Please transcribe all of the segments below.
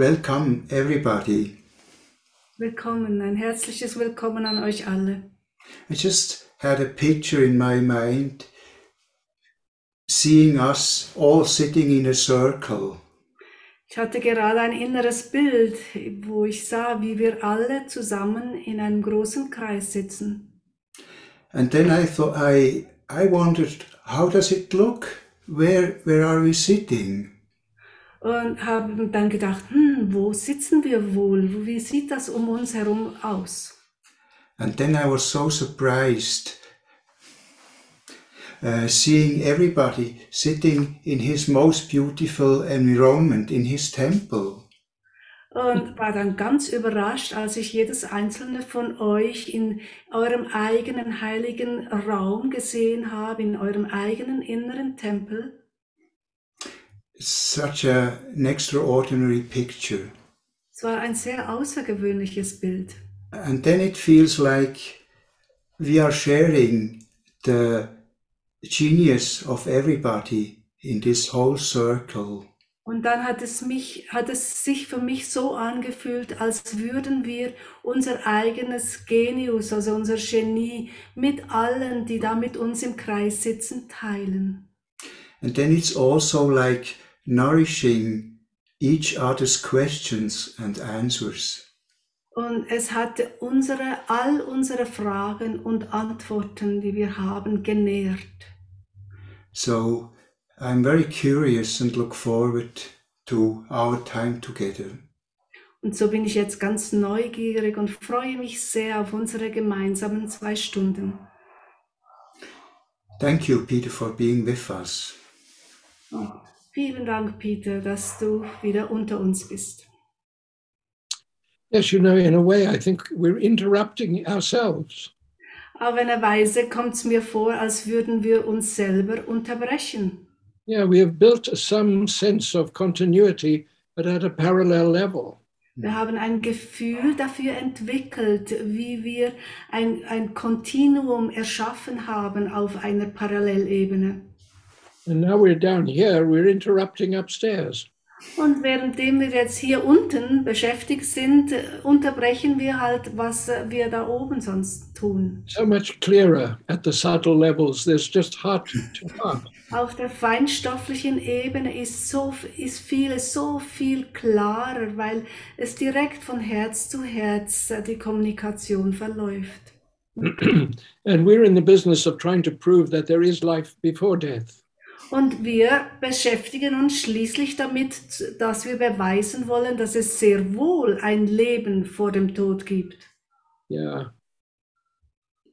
Welcome everybody. Willkommen, ein herzliches Willkommen an euch alle. I just had a picture in my mind seeing us all sitting in a circle. Ich hatte gerade ein inneres Bild, wo ich sah, wie wir alle zusammen in einem großen Kreis sitzen. And then I thought I I wondered how does it look? Where where are we sitting? Und habe dann gedacht, hm, wo sitzen wir wohl? Wie sieht das um uns herum aus? And then I was so surprised uh, seeing everybody sitting in his most beautiful environment in his temple. Und war dann ganz überrascht, als ich jedes einzelne von euch in eurem eigenen heiligen Raum gesehen habe, in eurem eigenen inneren Tempel. Such a, an extraordinary picture. Es war ein sehr außergewöhnliches Bild. And then it feels like we are sharing the genius of everybody in this whole circle. Und dann hat es mich, hat es sich für mich so angefühlt, als würden wir unser eigenes Genius, also unser Genie mit allen, die da mit uns im Kreis sitzen, teilen. And then it's also like nourishing each other's questions and answers. Und es hat unsere, all unsere Fragen und Antworten, die wir haben, genährt. So I'm very curious and look forward to our time together. Und so bin ich jetzt ganz neugierig und freue mich sehr auf unsere gemeinsamen zwei Stunden. Thank you, Peter, for being with us. Oh, vielen Dank, Peter, dass du wieder unter uns bist. Yes, you know, in a way, I think we're interrupting ourselves. Auf eine Weise kommt es mir vor, als würden wir uns selber unterbrechen. Yeah, we have built some sense of continuity, but at a parallel level. Wir haben ein Gefühl dafür entwickelt, wie wir ein, ein Kontinuum erschaffen haben auf einer Parallelebene. And now we're down here, we're interrupting upstairs. Und währenddem wir jetzt hier unten beschäftigt sind, äh, unterbrechen wir halt, was äh, wir da oben sonst tun. So much clearer at the subtle levels. There's just heart to heart. Auf der feinstofflichen Ebene ist, so, ist vieles so viel klarer, weil es direkt von Herz zu Herz äh, die Kommunikation verläuft. and we're in the business of trying to prove that there is life before death. Und wir beschäftigen uns schließlich damit, dass wir beweisen wollen, dass es sehr wohl ein Leben vor dem Tod gibt. Yeah.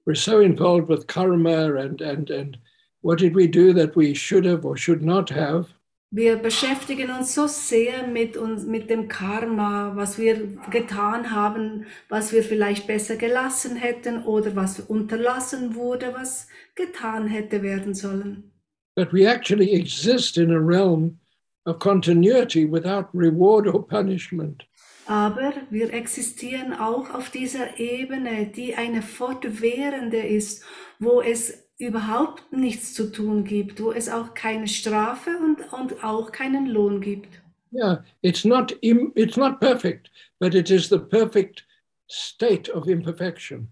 We're so involved with karma and, and, and what did we do that we should have or should not have. Wir beschäftigen uns so sehr mit uns, mit dem Karma, was wir getan haben, was wir vielleicht besser gelassen hätten oder was unterlassen wurde, was getan hätte werden sollen. But we actually exist in a realm of continuity without reward or punishment. Aber wir existieren auch auf dieser Ebene, die eine fortwährende ist, wo es überhaupt nichts zu tun gibt, wo es auch keine Strafe und, und auch keinen Lohn gibt. Yeah, it's not im, it's not perfect, but it is the perfect state of imperfection.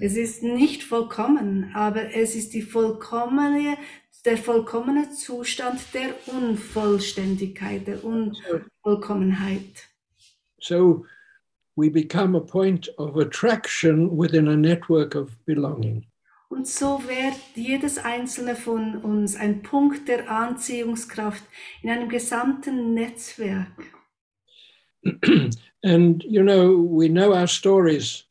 Es ist nicht vollkommen, aber es ist die vollkommene, der vollkommene Zustand der Unvollständigkeit, der Unvollkommenheit. So we become a point of attraction within a network of belonging. Und so wird jedes einzelne von uns ein Punkt der Anziehungskraft in einem gesamten Netzwerk. and you know, we know our stories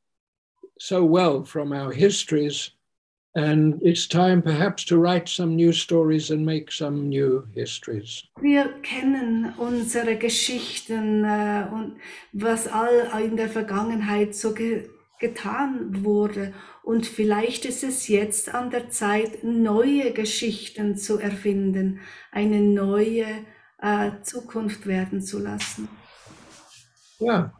so well from our histories And it's time perhaps to write some new stories and make some new histories. Wir kennen unsere Geschichten äh, und was all in der Vergangenheit so ge getan wurde. Und vielleicht ist es jetzt an der Zeit, neue Geschichten zu erfinden, eine neue äh, Zukunft werden zu lassen. Yeah,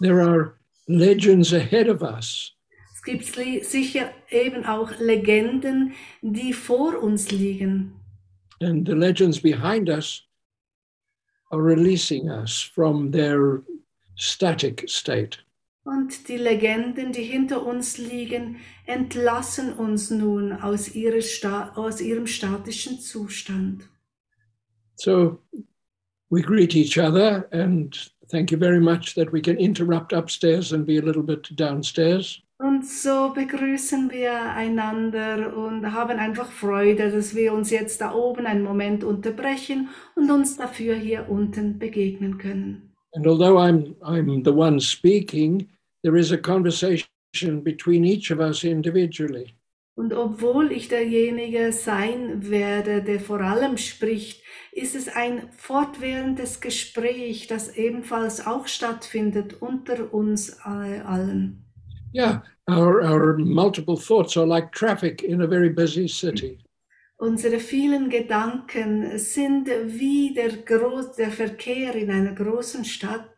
there are legends ahead of us. Es gibt sicher eben auch Legenden, die vor uns liegen. And the legends behind us are releasing us from their static state. Und die Legenden, die hinter uns liegen, entlassen uns nun aus, aus ihrem statischen Zustand. So we greet each other and thank you very much that we can interrupt upstairs and be a little bit downstairs. Und so begrüßen wir einander und haben einfach Freude, dass wir uns jetzt da oben einen Moment unterbrechen und uns dafür hier unten begegnen können. And although I'm, I'm the one speaking, there is a conversation between each of us individually. Und obwohl ich derjenige sein werde, der vor allem spricht, ist es ein fortwährendes Gespräch, das ebenfalls auch stattfindet unter uns allen. Yeah, our, our multiple thoughts are like traffic in a very busy city. Unsere vielen Gedanken sind wie der, Groß, der Verkehr in einer großen Stadt.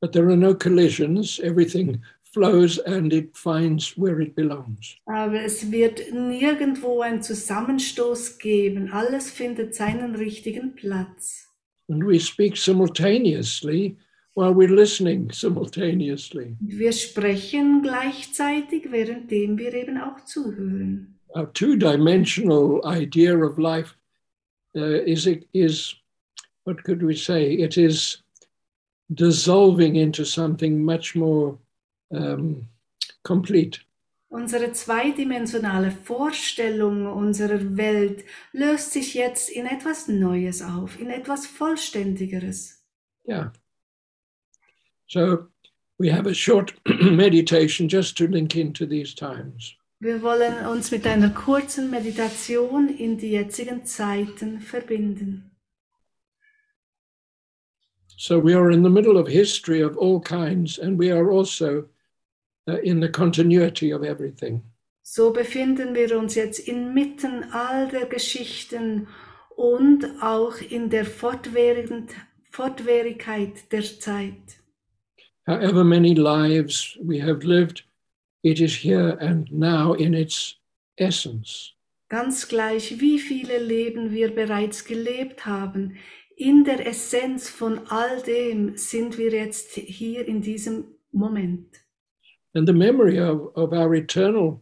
But there are no collisions. Everything flows and it finds where it belongs. Aber es wird nirgendwo einen Zusammenstoß geben. Alles findet seinen richtigen Platz. And we speak simultaneously while we're listening simultaneously. Wir sprechen gleichzeitig, währenddem wir eben auch zuhören. Our two-dimensional idea of life uh, is is what could we say? It is dissolving into something much more um, complete. Unsere zweidimensionale Vorstellung unserer Welt löst sich jetzt in etwas Neues auf, in etwas Vollständigeres. Yeah. So we have a short meditation just to link into these times. Wir wollen uns mit einer kurzen Meditation in die jetzigen Zeiten verbinden. So we are in the middle of history of all kinds, and we are also uh, in the continuity of everything. So befinden wir uns jetzt inmitten all der Geschichten und auch in der Fortwährigkeit der Zeit. However many lives we have lived, it is here and now in its essence. Ganz gleich, wie viele Leben wir bereits gelebt haben, in der Essenz von all dem sind wir jetzt hier in diesem Moment. And the memory of, of our eternal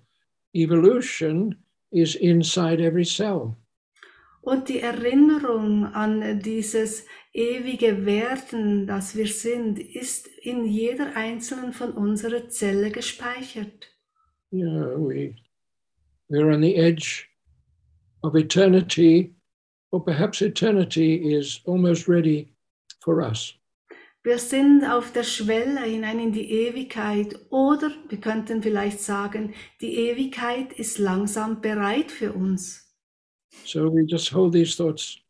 evolution is inside every cell. Und die Erinnerung an dieses ewige Werden, das wir sind, ist in jeder einzelnen von unserer Zelle gespeichert. Yeah, we, we're on the edge of eternity or perhaps eternity is almost ready for us. Wir sind auf der Schwelle hinein in die Ewigkeit oder wir könnten vielleicht sagen, die Ewigkeit ist langsam bereit für uns. So we just hold these thoughts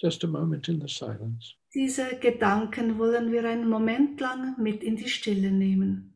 just a moment in the silence. Diese Gedanken wollen wir einen Moment lang mit in die Stille nehmen.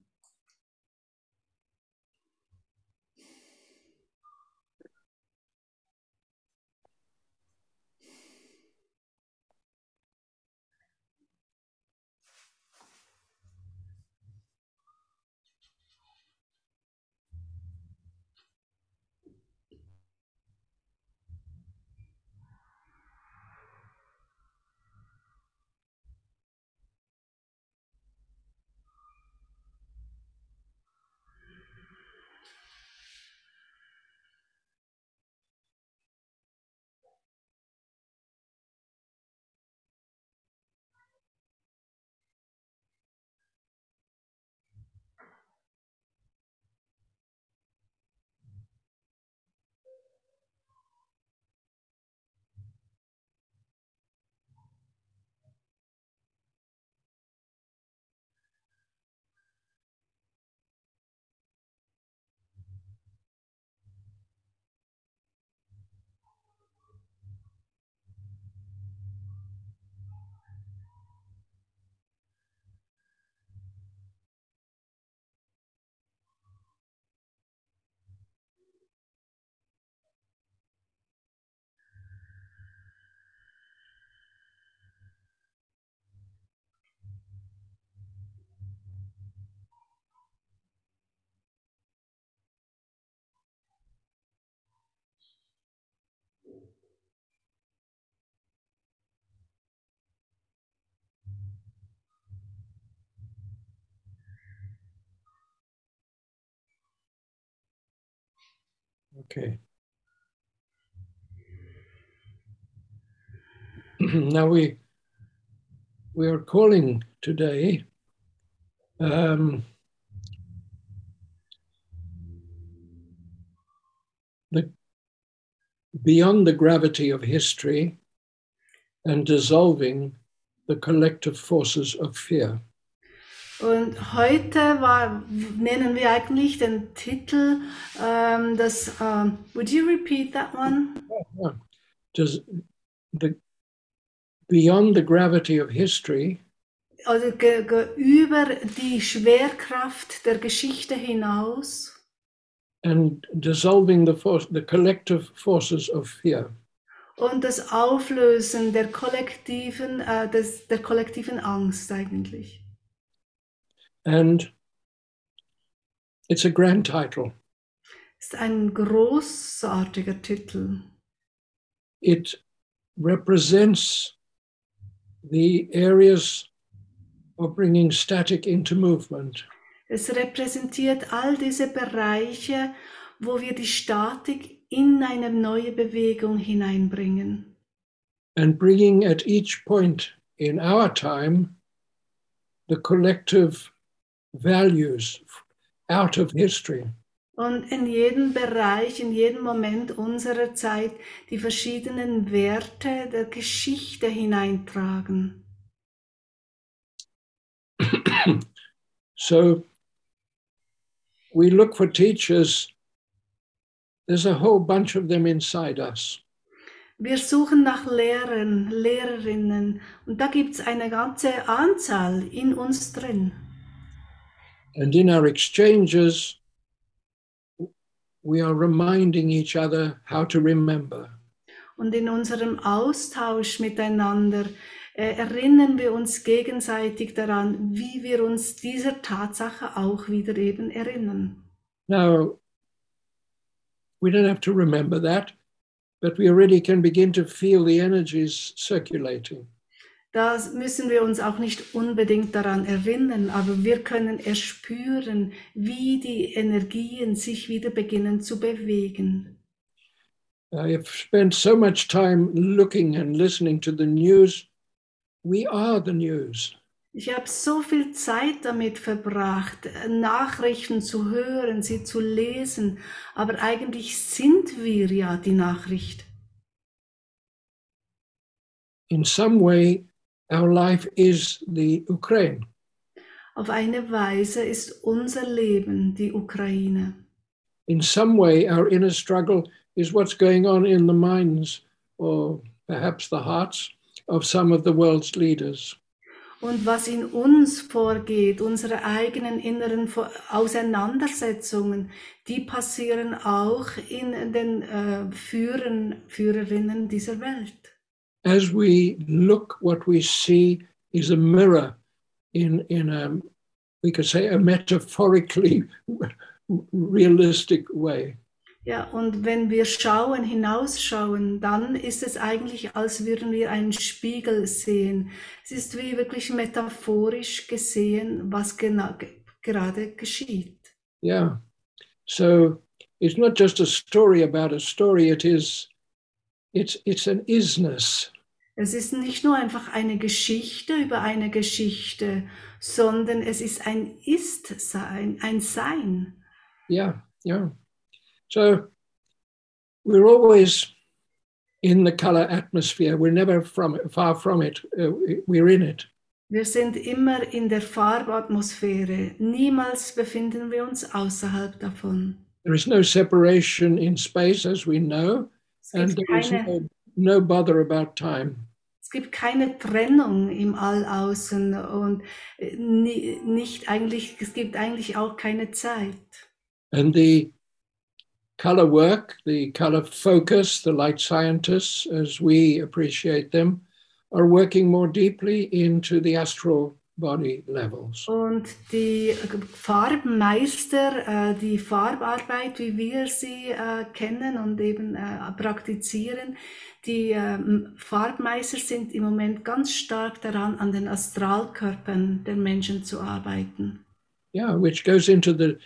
Okay. now we we are calling today um, the beyond the gravity of history and dissolving the collective forces of fear. Und heute war, nennen wir eigentlich den Titel, ähm, das, ähm, would you repeat that one? Yeah. Does the beyond the gravity of history Also über die Schwerkraft der Geschichte hinaus and dissolving the force, the collective forces of fear. und das Auflösen der kollektiven, äh, des, der kollektiven Angst eigentlich. And it's a grand title. Ist ein großartiger Titel. It represents the areas of bringing static into movement. Es repräsentiert all diese Bereiche, wo wir die Statik in eine neue Bewegung hineinbringen. and bringing at each point in our time the collective values out of history. Und in jedem Bereich, in jedem Moment unserer Zeit die verschiedenen Werte der Geschichte hineintragen. So we look for teachers. There's a whole bunch of them inside us. Wir suchen nach Lehrern, Lehrerinnen und da gibt es eine ganze Anzahl in uns drin. And in our exchanges, we are reminding each other how to remember. Und in unserem Austausch miteinander äh, erinnern wir uns gegenseitig daran, wie wir uns dieser Tatsache auch wieder eben erinnern. Now, we don't have to remember that, but we already can begin to feel the energies circulating. Da müssen wir uns auch nicht unbedingt daran erinnern, aber wir können erspüren, wie die Energien sich wieder beginnen zu bewegen. I've spent so much time looking and listening to the news. We are the news. Ich habe so viel Zeit damit verbracht, Nachrichten zu hören, sie zu lesen, aber eigentlich sind wir ja die Nachricht. In some way, our life is the Ukraine. Auf eine Weise ist unser Leben die Ukraine. In some way, our inner struggle is what's going on in the minds or perhaps the hearts of some of the world's leaders. Und was in uns vorgeht, unsere eigenen inneren Auseinandersetzungen, die passieren auch in den äh, Führern, Führerinnen dieser Welt. As we look, what we see is a mirror in, in a, we could say, a metaphorically realistic way. Ja, und wenn wir schauen, hinausschauen, dann ist es eigentlich, als würden wir einen Spiegel sehen. Es ist wie wirklich metaphorisch gesehen, was gena- gerade geschieht. Yeah. So it's not just a story about a story, it is it's it's an isness. Es ist nicht nur einfach eine Geschichte über eine Geschichte, sondern es ist ein Ist-Sein, ein Sein. Yeah, yeah. So we're always in the color atmosphere. We're never from far from it. Uh, we're in it. Wir sind immer in der Farbatmosphäre. Niemals befinden wir uns außerhalb davon. There is no separation in space, as we know, Es and gibt, there is keine, no, no bother about time. es gibt keine Trennung im Allaußen und äh, nicht eigentlich, es gibt eigentlich auch keine Zeit. And the color work, the color focus, the light scientists, as we appreciate them, are working more deeply into the astral body levels. Und die Farbmeister, äh, die Farbarbeit, wie wir sie äh, kennen und eben äh, praktizieren, die ähm, Farbmeister sind im Moment ganz stark daran, an den Astralkörpern der Menschen zu arbeiten. Yeah, which goes into the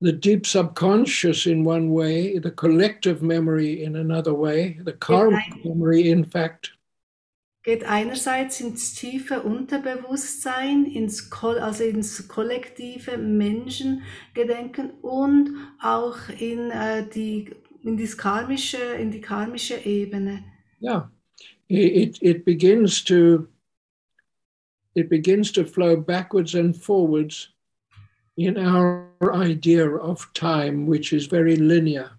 the deep subconscious in one way, the collective memory in another way, the karmic memory, in fact. Geht einerseits ins tiefe Unterbewusstsein, ins, also ins kollektive Menschengedenken und auch in, äh, die, in, das karmische, in die karmische Ebene. Yeah, it, it begins to it begins to flow backwards and forwards in our idea of time, which is very linear.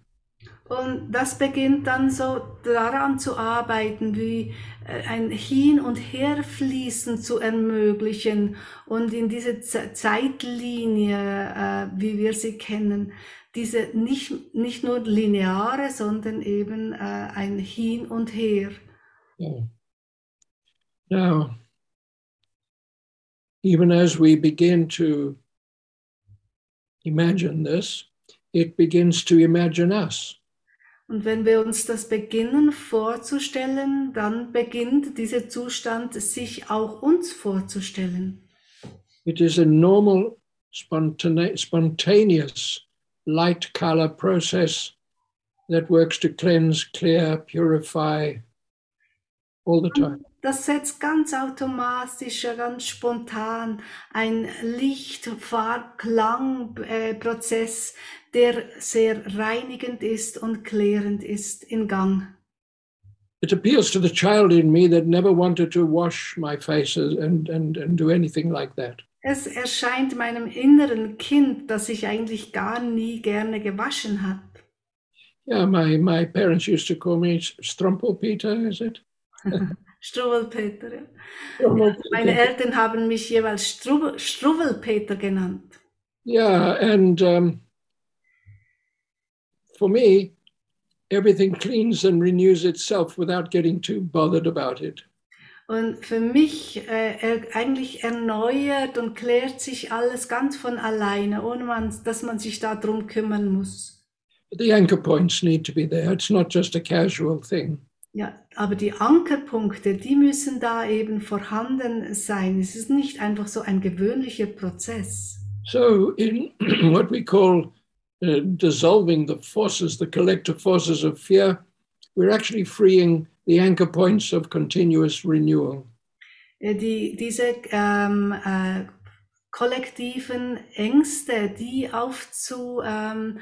Und das beginnt dann so daran zu arbeiten, wie äh, ein Hin- und Herfließen zu ermöglichen und in diese Zeitlinie, äh, wie wir sie kennen, diese nicht, nicht nur lineare, sondern eben äh, ein Hin und Her. Yeah. Now, even as we begin to imagine this, it begins to imagine us. Und wenn wir uns das beginnen vorzustellen, dann beginnt dieser Zustand sich auch uns vorzustellen. It is a normal, spontane spontaneous light color process that works to cleanse, clear, purify all the time. Das setzt ganz automatisch, ganz spontan ein Licht, Farb, Klangprozess, der sehr reinigend ist und klärend ist, in Gang. It appeals to the child in me that never wanted to wash my face and, and, and do anything like that. Es erscheint meinem inneren Kind, das sich eigentlich gar nie gerne gewaschen hat. Yeah, my, my parents used to call me Strumpelpeter, is it? Struwwelpeter. Ja. Meine Eltern haben mich jeweils Struwwelpeter genannt. Yeah, and um, for me, everything cleans and renews itself without getting too bothered about it. Und für mich äh, eigentlich erneuert und klärt sich alles ganz von alleine, ohne man, dass man sich darum kümmern muss. The anchor points need to be there. It's not just a casual thing. Ja, aber die Ankerpunkte, die müssen da eben vorhanden sein. Es ist nicht einfach so ein gewöhnlicher Prozess. So in what we call uh, dissolving the forces, the collective forces of fear, we're actually freeing the anchor points of continuous renewal. Äh, die, diese ähm, äh, kollektiven Ängste, die aufzulösen,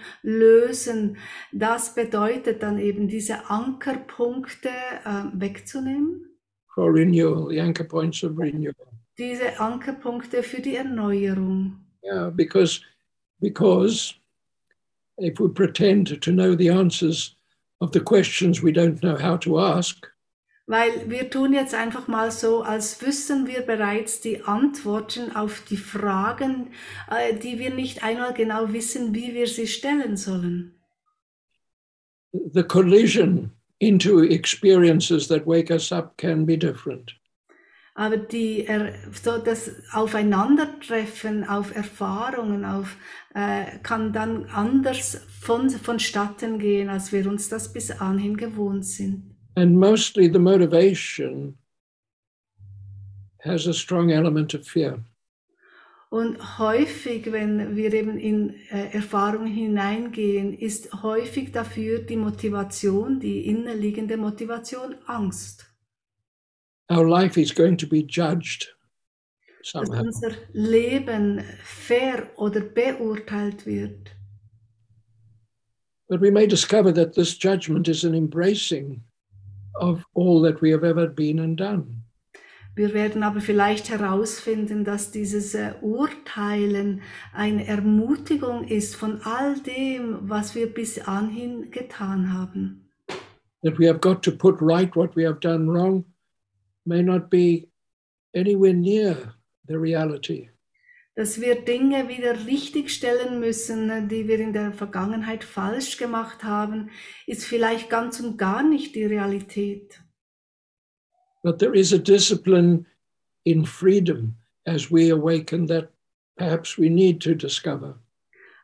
ähm, das bedeutet dann eben diese Ankerpunkte äh, wegzunehmen. For renewal, the anchor points of renewal. Diese Ankerpunkte für die Erneuerung. Yeah, because because if we pretend to know the answers of the questions we don't know how to ask. Weil wir tun jetzt einfach mal so, als wüssten wir bereits die Antworten auf die Fragen, äh, die wir nicht einmal genau wissen, wie wir sie stellen sollen. The collision into experiences that wake us up can be different. Aber die, so das Aufeinandertreffen auf Erfahrungen auf, äh, kann dann anders von, vonstatten gehen, als wir uns das bis anhin gewohnt sind. And mostly the motivation has a strong element of fear. Und häufig, wenn wir eben in äh, Erfahrungen hineingehen, ist häufig dafür die Motivation, die innerliegende Motivation Angst. Our life is going to be judged somehow. Dass unser Leben fair oder beurteilt wird. But we may discover that this judgment is an embracing of all that we have ever been and done. Wir werden aber vielleicht herausfinden, dass dieses äh, Urteilen eine Ermutigung ist von all dem, was wir bis anhin getan haben. That we have got to put right what we have done wrong may not be anywhere near the reality. Dass wir Dinge wieder richtigstellen müssen, die wir in der Vergangenheit falsch gemacht haben, ist vielleicht ganz und gar nicht die Realität. But there is a discipline in freedom as we awaken that perhaps we need to discover.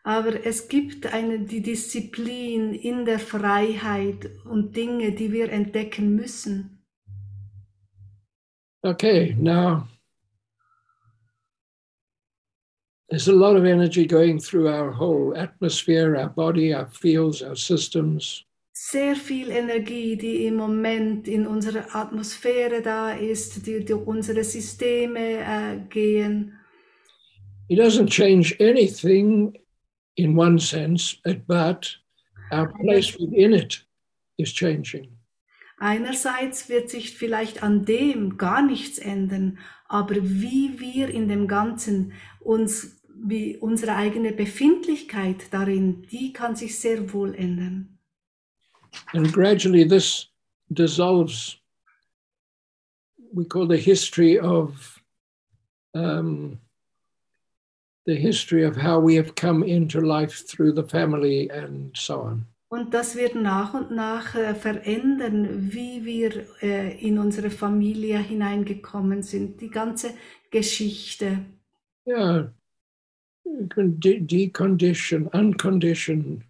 Aber es gibt eine die Disziplin in der Freiheit und Dinge, die wir entdecken müssen. Okay, now there's a lot of energy going through our whole atmosphere, our body, our fields, our systems. Sehr viel Energie, die im Moment in unserer Atmosphäre da ist, die durch unsere Systeme äh, gehen. It doesn't change anything in one sense, but our place within it is changing. Einerseits wird sich vielleicht an dem gar nichts ändern, aber wie wir in dem Ganzen uns, wie unsere eigene Befindlichkeit darin, die kann sich sehr wohl ändern. And gradually this dissolves. We call the history of um, the history of how we have come into life through the family and so on. Und das wird nach und nach äh, verändern, wie wir äh, in unsere Familie hineingekommen sind, die ganze Geschichte. Yeah. De- decondition, uncondition,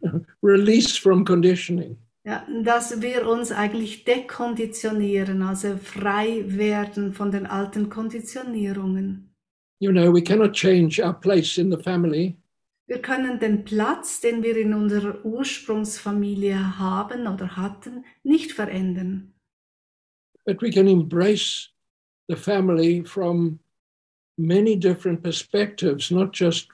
release from conditioning. Ja, dass wir uns eigentlich dekonditionieren, also frei werden von den alten Konditionierungen. You know, we cannot change our place in the family, Wir können den Platz, den wir in unserer Ursprungsfamilie haben oder hatten, nicht verändern. but we can embrace the family from many different perspectives, not just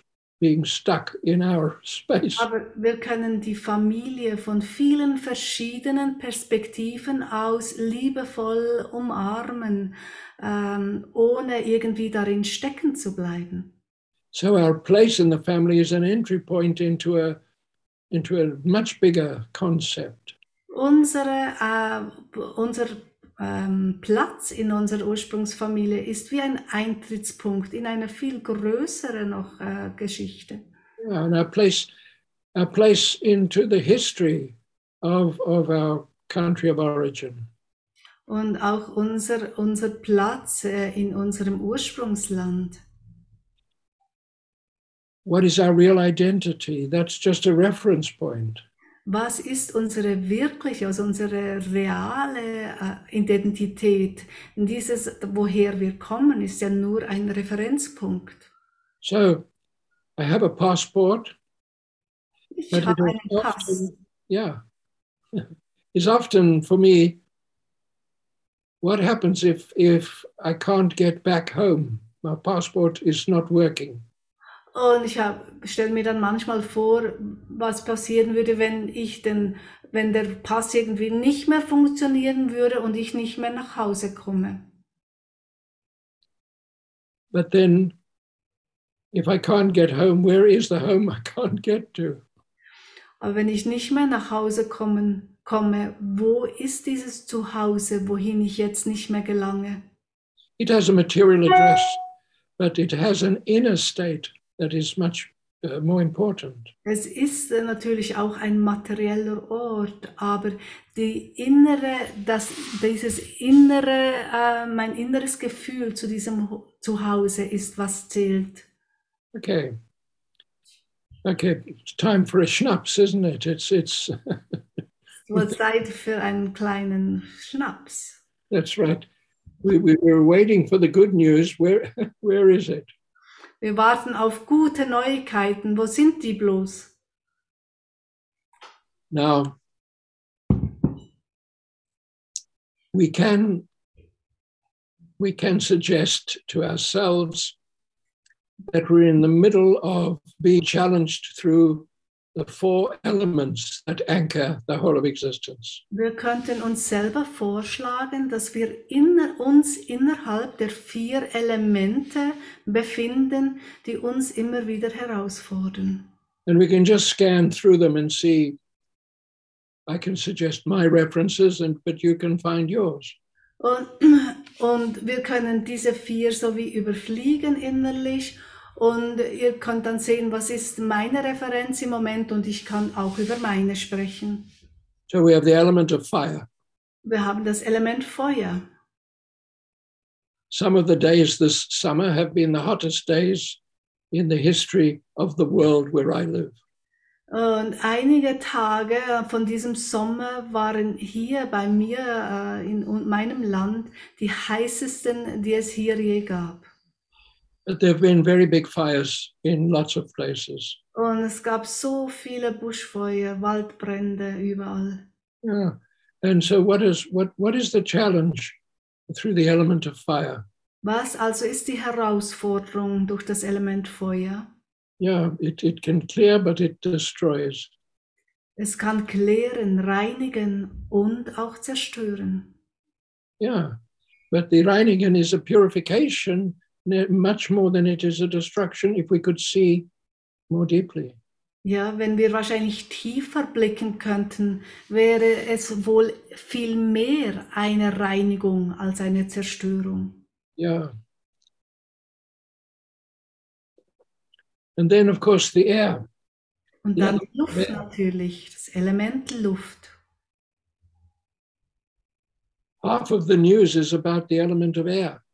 being stuck in our space. Aber wir können die Familie von vielen verschiedenen Perspektiven aus liebevoll umarmen, ähm, ohne irgendwie darin stecken zu bleiben. So our place in the family is an entry point into a into a much bigger concept. Unsere, äh, unser ähm, Platz in unserer Ursprungsfamilie ist wie ein Eintrittspunkt in eine viel größere noch äh, Geschichte. Yeah, and our place our place into the history of of our country of origin. Und auch unser, unser Platz äh, in unserem Ursprungsland. What is our real identity? That's just a reference point. Was ist unsere wirkliche, also unsere reale äh, Identität? Und dieses, woher wir kommen, ist ja nur ein Referenzpunkt. So I have a passport, Ich habe einen Pass. often, yeah, it's often for me. What happens if if I can't get back home? My passport is not working. Und ich stelle mir dann manchmal vor, was passieren würde, wenn ich den, wenn der Pass irgendwie nicht mehr funktionieren würde und ich nicht mehr nach Hause komme. But then, if I can't get home, where is the home I can't get to? Aber wenn ich nicht mehr nach Hause kommen, komme, wo ist dieses Zuhause, wohin ich jetzt nicht mehr gelange? It has a material address, but it has an inner state that is much uh, more important. Es ist natürlich auch ein materieller Ort, aber die innere, das, dieses innere, äh, mein inneres Gefühl zu diesem Zuhause ist, was zählt. Okay. Okay, it's time for a schnapps, isn't it? It's it's Nur Zeit für einen kleinen Schnaps. that's right. We, we were waiting for the good news. Where where is it? Wir warten auf gute Neuigkeiten. Wo sind die bloß? Now we can we can suggest to ourselves that we're in the middle of being challenged through the four elements that anchor the whole of existence. Wir könnten uns selber vorschlagen, dass wir inner, uns innerhalb der vier Elemente befinden, die uns immer wieder herausfordern. And we can just scan through them and see. I can suggest my references, and but you can find yours. Und, und wir können diese vier so wie überfliegen innerlich und ihr könnt dann sehen, was ist meine Referenz im Moment und ich kann auch über meine sprechen. So we have the element of fire. Wir haben das Element Feuer. Some of the days this summer have been the hottest days in the history of the world where I live. Und einige Tage von diesem Sommer waren hier bei mir äh, in meinem Land die heißesten, die es hier je gab. But there have been very big fires in lots of places. Und es gab so viele Buschfeuer, Waldbrände überall. Yeah. And so what is what what is the challenge through the element of fire? Was also ist die Herausforderung durch das Element Feuer? Yeah, it, it can clear, but it destroys. Es kann klären, reinigen und auch zerstören. Yeah. But the reinigen is a purification much more than it is a destruction if we could see more deeply. Ja, wenn wir wahrscheinlich tiefer blicken könnten, wäre es wohl viel mehr eine Reinigung als eine Zerstörung. Yeah. And then, of course, the air. Und Ja, dann die Luft natürlich, das Element Luft. Half of the news is about the element of air.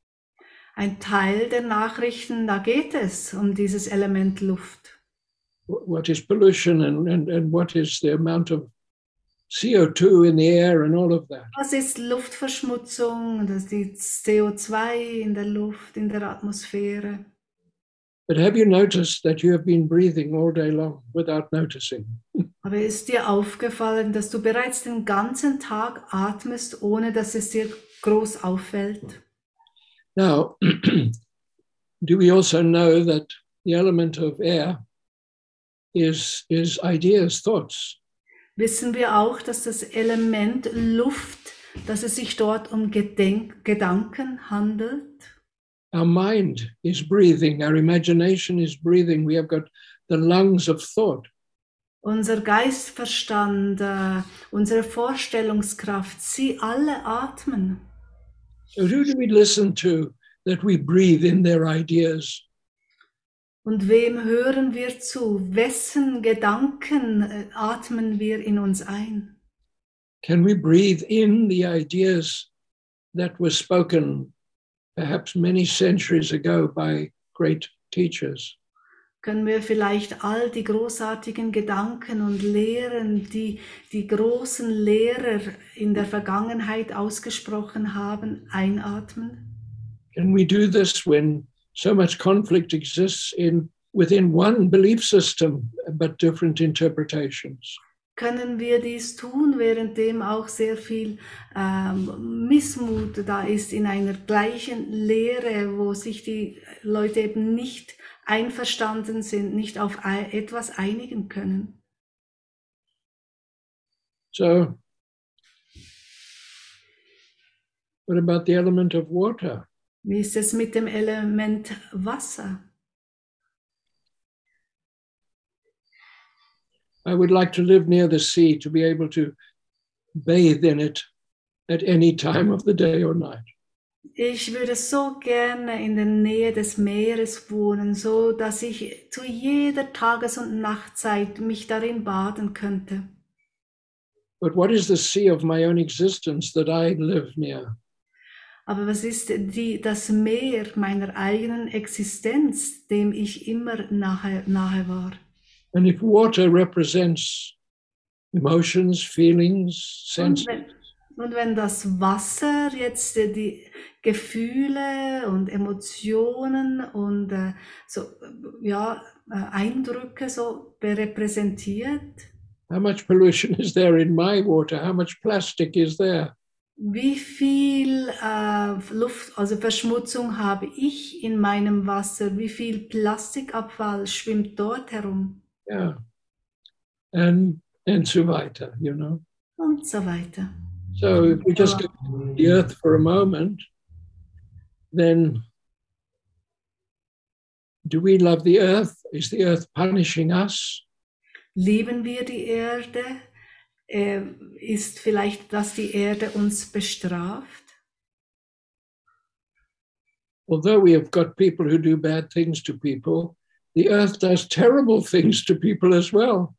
Ein Teil der Nachrichten, da geht es um dieses Element Luft. Wh- What is pollution and, and, and what is the amount of CO2 in the air and all of that. Was ist Luftverschmutzung? Das ist die CO2 in der Luft, in der Atmosphäre. But have you noticed that you have been breathing all day long without noticing? Aber ist dir aufgefallen, dass du bereits den ganzen Tag atmest, ohne dass es dir groß auffällt? Now, do we also know that the element of air is, is ideas, thoughts? Wissen wir auch, dass das Element Luft, dass es sich dort um Gedenk Gedanken handelt? Our mind is breathing, our imagination is breathing. We have got the lungs of thought. Unser Geistverstand, äh, unsere Vorstellungskraft, sie alle atmen. So, who do we listen to that we breathe in their ideas? Und wem hören wir zu? Wessen Gedanken äh, atmen wir in uns ein? Can we breathe in the ideas that were spoken perhaps many centuries ago by great teachers? Können wir vielleicht all die großartigen Gedanken und Lehren, die die großen Lehrer in der Vergangenheit ausgesprochen haben, einatmen? Can we do this when so much conflict exists in within one belief system but different interpretations? Können wir dies tun, währenddem auch sehr viel ähm, Missmut da ist in einer gleichen Lehre, wo sich die Leute eben nicht einverstanden sind, nicht auf etwas einigen können? So, what about the element of water? Wie ist es mit dem Element Wasser? I would like to live near the sea to be able to bathe in it at any time of the day or night. Ich würde so gerne in der Nähe des Meeres wohnen, so dass ich zu jeder Tages- und Nachtzeit mich darin baden könnte. But what is the sea of my own existence that I live near? Aber was ist die, das Meer meiner eigenen Existenz, dem ich immer nahe, nahe war? And if water represents emotions, feelings, senses, und wenn das Wasser jetzt äh, die Gefühle und Emotionen und äh, so, äh, ja, Eindrücke so repräsentiert, how much pollution is there in my water? How much plastic is there? wie viel äh, Luft, also Verschmutzung habe ich in meinem Wasser? Wie viel Plastikabfall schwimmt dort herum? Yeah. And and so weiter, you know. Und so weiter. So if we just go to the earth for a moment, then do we love the earth? Is the earth punishing us? Lieben wir die Erde? Äh, ist vielleicht, dass die Erde uns bestraft? Although we have got people who do bad things to people, the earth does terrible things to people as well.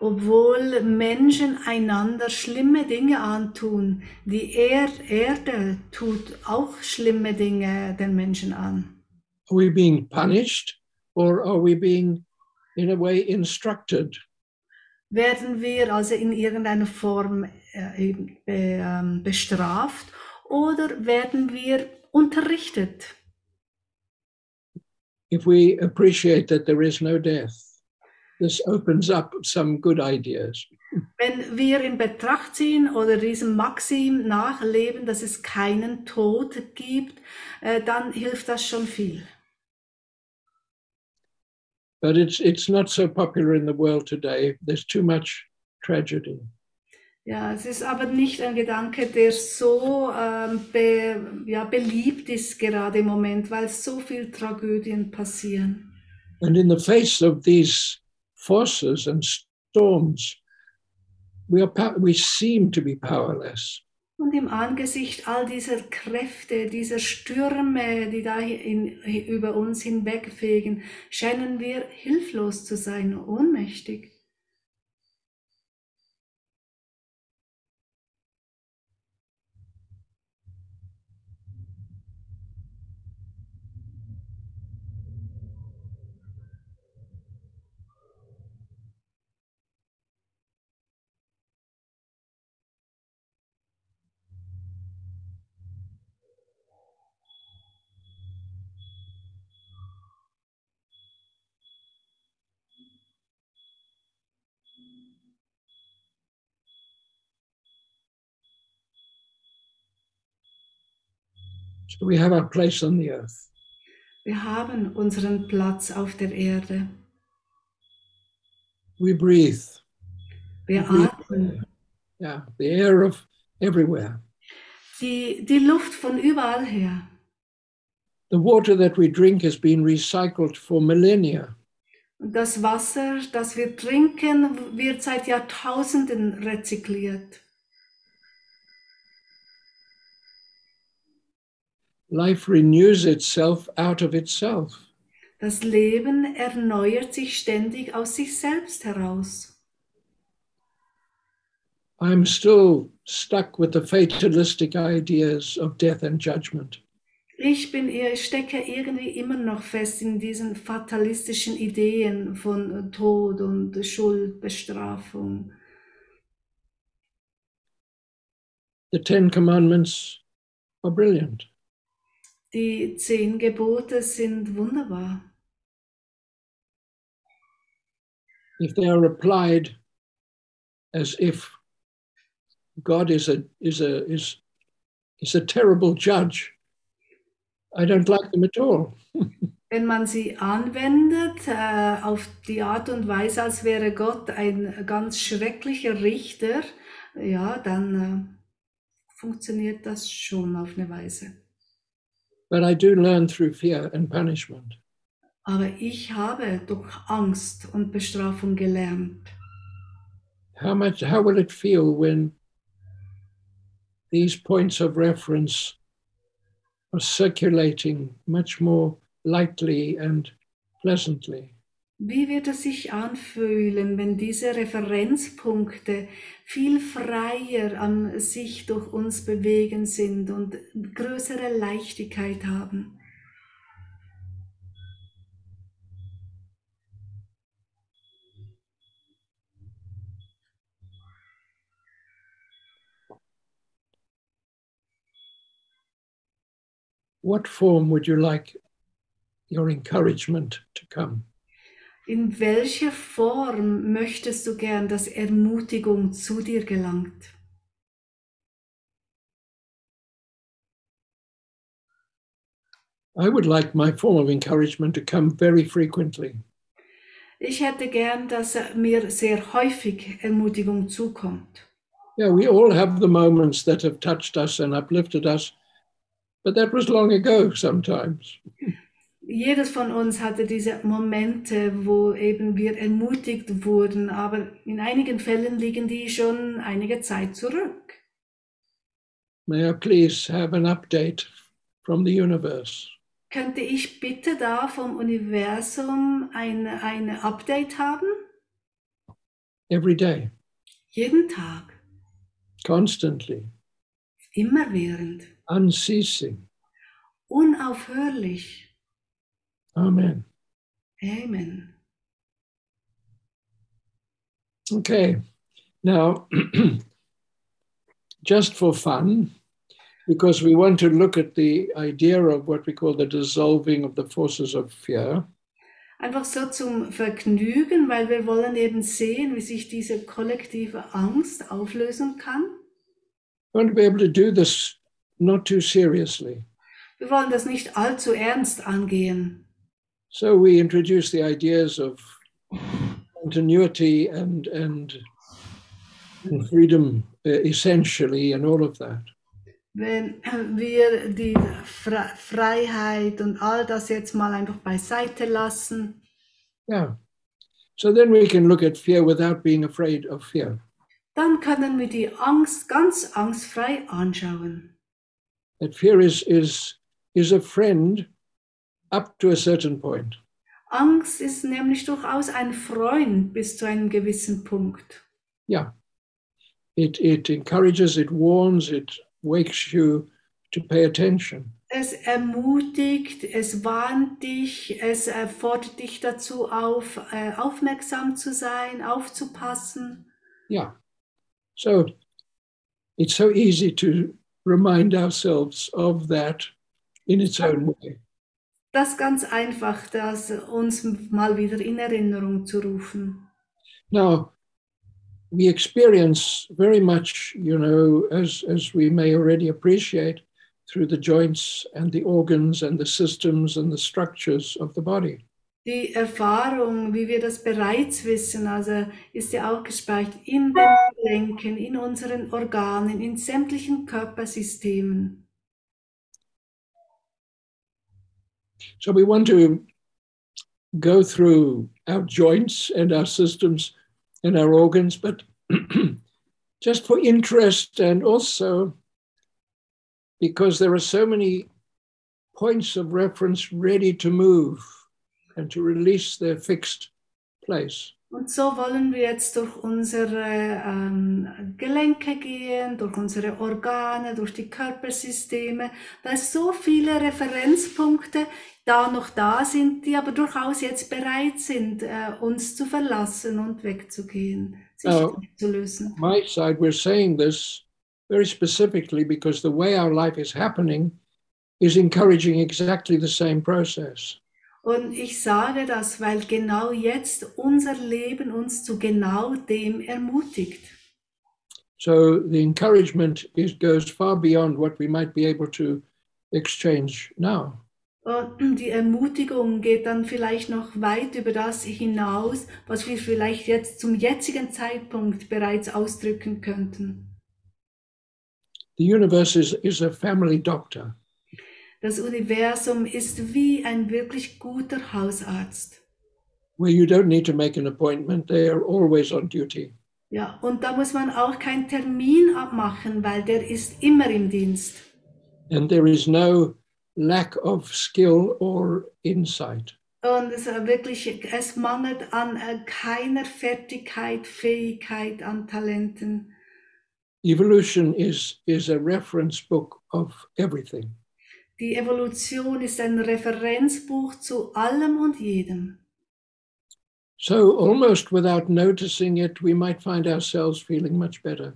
Obwohl Menschen einander schlimme Dinge antun, die er Erde tut auch schlimme Dinge den Menschen an. Are we being punished or are we being, in a way, instructed? Werden wir also in irgendeiner Form äh, ähm, bestraft oder werden wir unterrichtet? if we appreciate that there is no death, this opens up some good ideas. Wenn wir in Betracht ziehen oder diesem Maxim nachleben, dass es keinen Tod gibt, äh, dann hilft das schon viel. But it's, it's not so popular in the world today. There's too much tragedy. Ja, es ist aber nicht ein Gedanke, der so ähm, be, ja, beliebt ist gerade im Moment, weil so viel Tragödien passieren. And in the face of these forces and storms, we, are, we seem to be powerless. Und im Angesicht all dieser Kräfte, dieser Stürme, die da in, über uns hinwegfegen, scheinen wir hilflos zu sein, ohnmächtig. We have our place on the earth. Wir haben unseren Platz auf der Erde. We breathe. Wir breathe atmen Yeah, the air of everywhere. die, die Luft von überall her. The water that we drink has been recycled for millennia. Und das Wasser, das wir trinken, wird seit Jahrtausenden rezykliert. Life renews itself out of itself. Das Leben erneuert sich ständig aus sich selbst heraus. I'm still stuck with the fatalistic ideas of death and judgment. Ich bin ich stecke irgendwie immer noch fest in diesen fatalistischen Ideen von Tod und Schuld, Bestrafung. The Ten Commandments are brilliant. Die zehn Gebote sind wunderbar. If they are applied as if God is a is a is is a terrible judge, I don't like them at all. Wenn man sie anwendet äh, auf die Art und Weise, als wäre Gott ein ganz schrecklicher Richter, ja, dann äh, funktioniert das schon auf eine Weise. But I do learn through fear and punishment. Aber ich habe durch Angst und Bestrafung gelernt. How much how will it feel when these points of reference are circulating much more lightly and pleasantly? Wie wird es sich anfühlen, wenn diese Referenzpunkte viel freier an sich durch uns bewegen sind und größere Leichtigkeit haben? What form would you like your encouragement to come? In welcher Form möchtest du gern, dass Ermutigung zu dir gelangt? I would like my form of encouragement to come very frequently. Ich hätte gern, dass mir sehr häufig Ermutigung zukommt. Yeah, we all have the moments that have touched us and uplifted us, but that was long ago sometimes. Jedes von uns hatte diese Momente, wo eben wir ermutigt wurden, aber in einigen Fällen liegen die schon einige Zeit zurück. May I please have an update from the universe? Könnte ich bitte da vom Universum ein, eine Update haben? Every day, Jeden Tag, constantly, immerwährend, unceasing. unaufhörlich. Amen. Amen. Okay, now, just for fun, because we want to look at the idea of what we call the dissolving of the forces of fear. Einfach so zum Vergnügen, weil wir wollen eben sehen, wie sich diese kollektive Angst auflösen kann. We want to be able to do this not too seriously. Wir wollen das nicht allzu ernst angehen. So we introduce the ideas of continuity and and, and freedom uh, essentially and all of that. Wenn wir die Fre Freiheit und all das jetzt mal einfach beiseite lassen, Yeah. So then we can look at fear without being afraid of fear. dann können wir die Angst ganz angstfrei anschauen. That fear is is is a friend up to a certain point. Angst ist nämlich durchaus ein Freund bis zu einem gewissen Punkt. Yeah. It it encourages, it warns, it wakes you to pay attention. Es ermutigt, es warnt dich, es fordert dich dazu auf, äh, aufmerksam zu sein, aufzupassen. Yeah. So it's so easy to remind ourselves of that in its own way. Das ist ganz einfach, das uns mal wieder in Erinnerung zu rufen. Now, we experience very much, you know, as, as we may already appreciate, through the joints and the organs and the systems and the structures of the body. Die Erfahrung, wie wir das bereits wissen, also ist ja auch gespeichert in den Gelenken, in unseren Organen, in sämtlichen Körpersystemen. So we want to go through our joints and our systems and our organs, but just for interest and also because there are so many points of reference ready to move and to release their fixed place. Und so wollen wir jetzt durch unsere ähm, Gelenke gehen, durch unsere Organe, durch die Körpersysteme, weil so viele Referenzpunkte da noch da sind, die aber durchaus jetzt bereit sind, äh, uns zu verlassen und wegzugehen, sich Oh. zu lösen. my side, we're saying this very specifically because the way our life is happening is encouraging exactly the same process. Und ich sage das, weil genau jetzt unser Leben uns zu genau dem ermutigt. So the encouragement is, goes far beyond what we might be able to exchange now. Und die Ermutigung geht dann vielleicht noch weit über das hinaus, was wir vielleicht jetzt zum jetzigen Zeitpunkt bereits ausdrücken könnten. The universe is, is a family doctor. Das Universum ist wie ein wirklich guter Hausarzt. where you don't need to make an appointment, they are always on duty. Ja, und da muss man auch keinen Termin abmachen, weil der ist immer im Dienst. And there is no lack of skill or insight. Und es ist wirklich, es mangelt an äh, keiner Fertigkeit, Fähigkeit, an Talenten. Evolution is, is a reference book of everything. Die Evolution ist ein Referenzbuch zu allem und jedem. So, almost without noticing it, we might find ourselves feeling much better.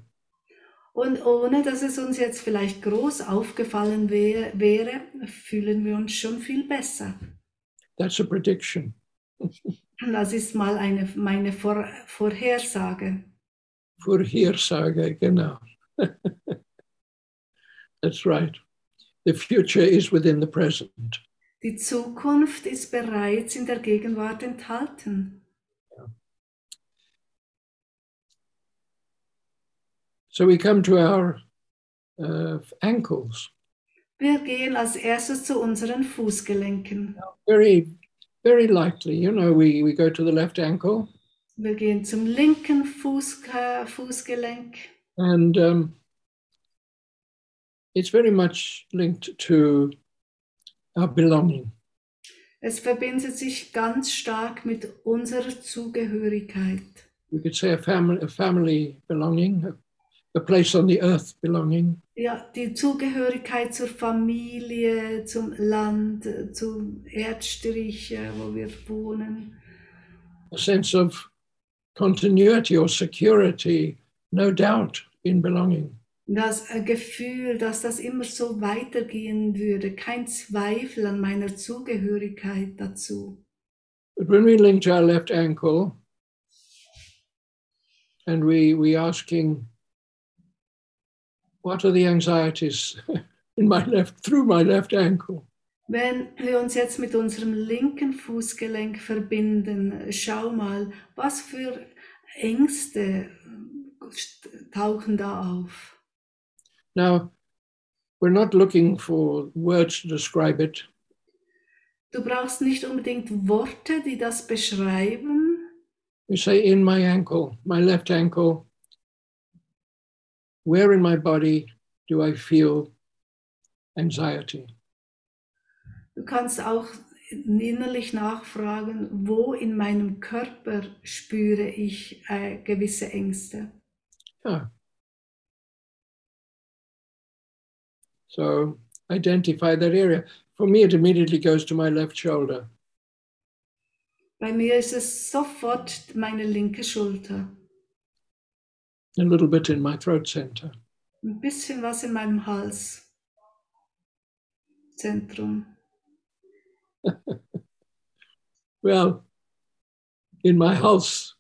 Und ohne dass es uns jetzt vielleicht groß aufgefallen wär, wäre, fühlen wir uns schon viel besser. That's a prediction. Das ist mal eine, meine Vor Vorhersage. Vorhersage, genau. That's right. The future is within the present. Die Zukunft ist bereits in der Gegenwart enthalten. So we come to our uh, ankles. Wir gehen als erstes zu unseren Fußgelenken. Very, very lightly. You know, we, we go to the left ankle Wir gehen zum linken Fuß, äh, Fußgelenk. and um, it's very much linked to our belonging. Es verbindet sich ganz stark mit unserer Zugehörigkeit. We could say a family, a family belonging, a, a place on the earth belonging. Ja, die Zugehörigkeit zur Familie, zum Land, zum Erdstrich, äh, wo wir wohnen. a sense of continuity or security, no doubt in belonging. Das äh, Gefühl, dass das immer so weitergehen würde, kein Zweifel an meiner Zugehörigkeit dazu. But when we link to our left ankle and we we asking, what are the anxieties in my left through my left ankle? Wenn wir uns jetzt mit unserem linken Fußgelenk verbinden, schau mal, was für Ängste tauchen da auf. Now, we're not looking for words to describe it. Du brauchst nicht unbedingt Worte, die das beschreiben. We say in my ankle, my left ankle, where in my body do I feel anxiety? Du kannst auch innerlich nachfragen, wo in meinem Körper spüre ich äh, gewisse Ängste. Yeah. So identify that area. For me, it immediately goes to my left shoulder. Bei mir ist es sofort meine linke Schulter. a little bit in my throat center. Ein bisschen was in meinem Halszentrum. Well, in my house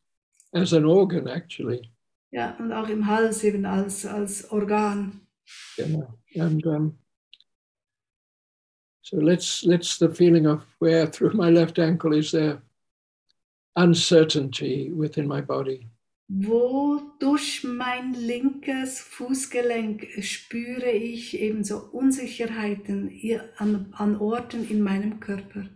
as an organ, actually. Ja, und auch im Hals eben als, als Organ. Know, and um, so let's let's the feeling of where through my left ankle is there uncertainty within my body. Wo durch mein linkes Fußgelenk spüre ich ebenso Unsicherheiten an, an Orten in meinem Körper.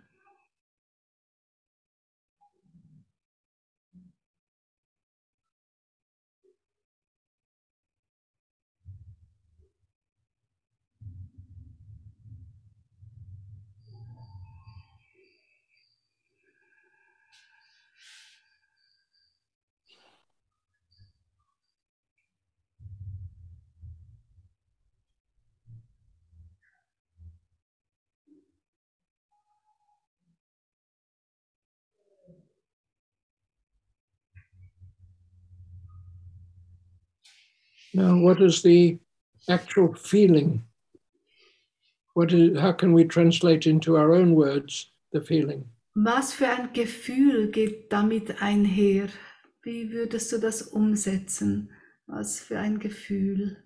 Now, what is the actual feeling? What is, how can we translate into our own words the feeling? Was für ein Gefühl geht damit einher? Wie würdest du das umsetzen? Was für ein Gefühl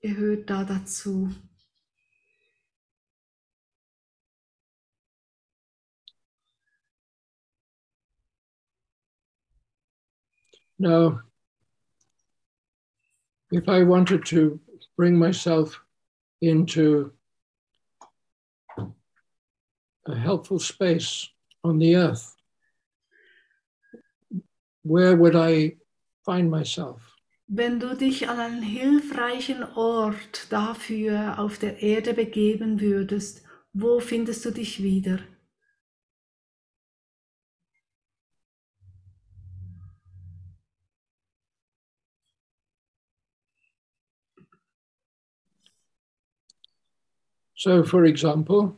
gehört da dazu? Now, if I wanted to bring myself into a helpful space on the earth, where would I find myself? Wenn du dich an einen hilfreichen Ort dafür auf der Erde begeben würdest, wo findest du dich wieder? So, for example,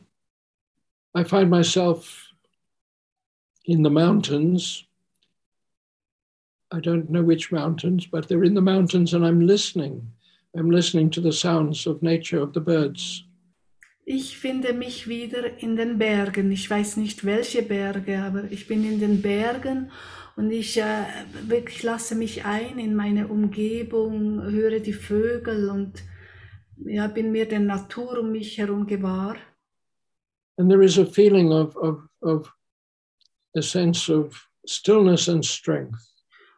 I find myself in the mountains. I don't know which mountains, but they're in the mountains and I'm listening. I'm listening to the sounds of nature, of the birds. Ich finde mich wieder in den Bergen. Ich weiß nicht welche Berge, aber ich bin in den Bergen und ich äh, wirklich lasse mich ein in meine Umgebung, höre die Vögel und ja, bin mir der Natur um mich herum gewahr. And there is a feeling of, of, of a sense of stillness and strength.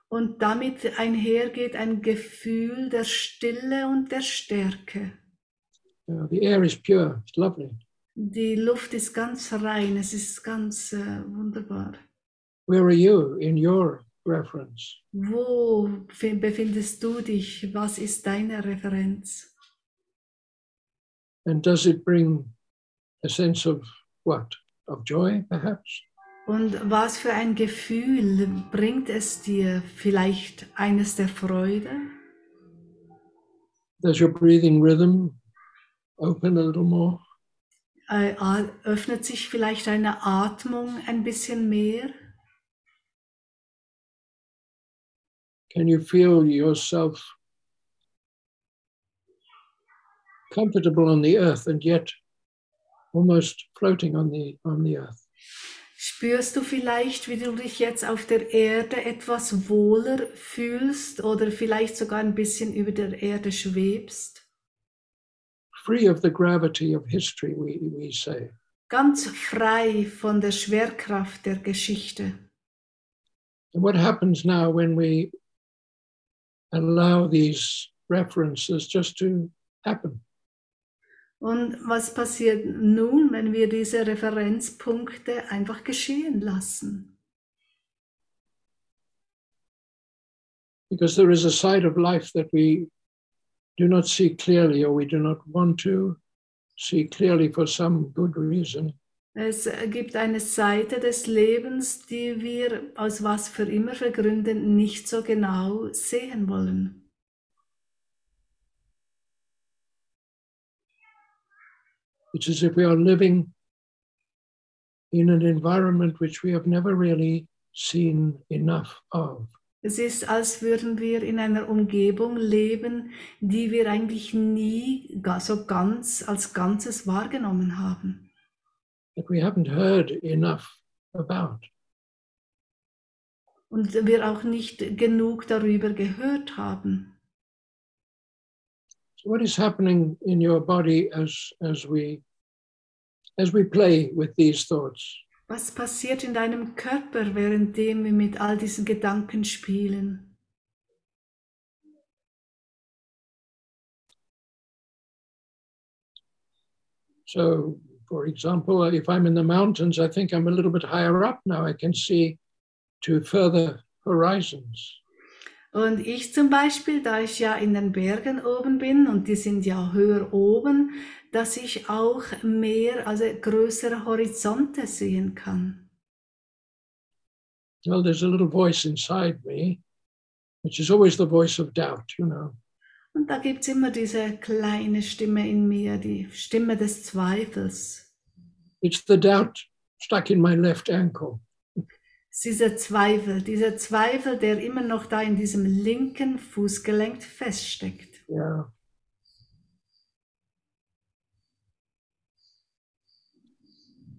Und damit einhergeht ein Gefühl der Stille und der Stärke. Uh, the air is pure, it's lovely. Die Luft ist ganz rein, es ist ganz äh, wunderbar. Where are you in your reference? Wo fi- befindest du dich? Was ist deine Referenz? And does it bring a sense of what? Of joy, perhaps? Und was für ein Gefühl bringt es dir? Vielleicht eines der Freude? Does your breathing rhythm open a little more? Äh, öffnet sich vielleicht deine Atmung ein bisschen mehr? can you feel yourself comfortable on the earth and yet almost floating on the on the earth? Spürst du vielleicht, wie du dich jetzt auf der Erde etwas wohler fühlst oder vielleicht sogar ein bisschen über der Erde schwebst? Free of the gravity of history, we, we say. Ganz frei von der Schwerkraft der Geschichte. And what happens now when we allow these references just to happen? Und was passiert nun, wenn wir diese Referenzpunkte einfach geschehen lassen? Because there is a side of life that we do not see clearly or we do not want to see clearly for some good reason. Es gibt eine Seite des Lebens, die wir aus was für immer für Gründen nicht so genau sehen wollen. It's as if we are living in an environment which we have never really seen enough of. Es ist, als würden wir in einer Umgebung leben, die wir eigentlich nie so ganz als Ganzes wahrgenommen haben. that we haven't heard enough about. Und wir auch nicht genug darüber gehört haben. What is happening in your body as as we as we play with these thoughts? Was passiert in deinem Körper, währenddem wir mit all diesen Gedanken spielen? So, for example, uh, if I'm in the mountains, I think I'm a little bit higher up now. I can see to further horizons. Und ich zum Beispiel, da ich ja in den Bergen oben bin und die sind ja höher oben, dass ich auch mehr, also größere Horizonte sehen kann. Well, there's a little voice inside me, which is always the voice of doubt, you know. Und da gibt's immer diese kleine Stimme in mir, die Stimme des Zweifels. It's the doubt stuck in my left ankle. Ist Dieser Zweifel, dieser Zweifel, der immer noch da in diesem linken Fußgelenk feststeckt. Yeah.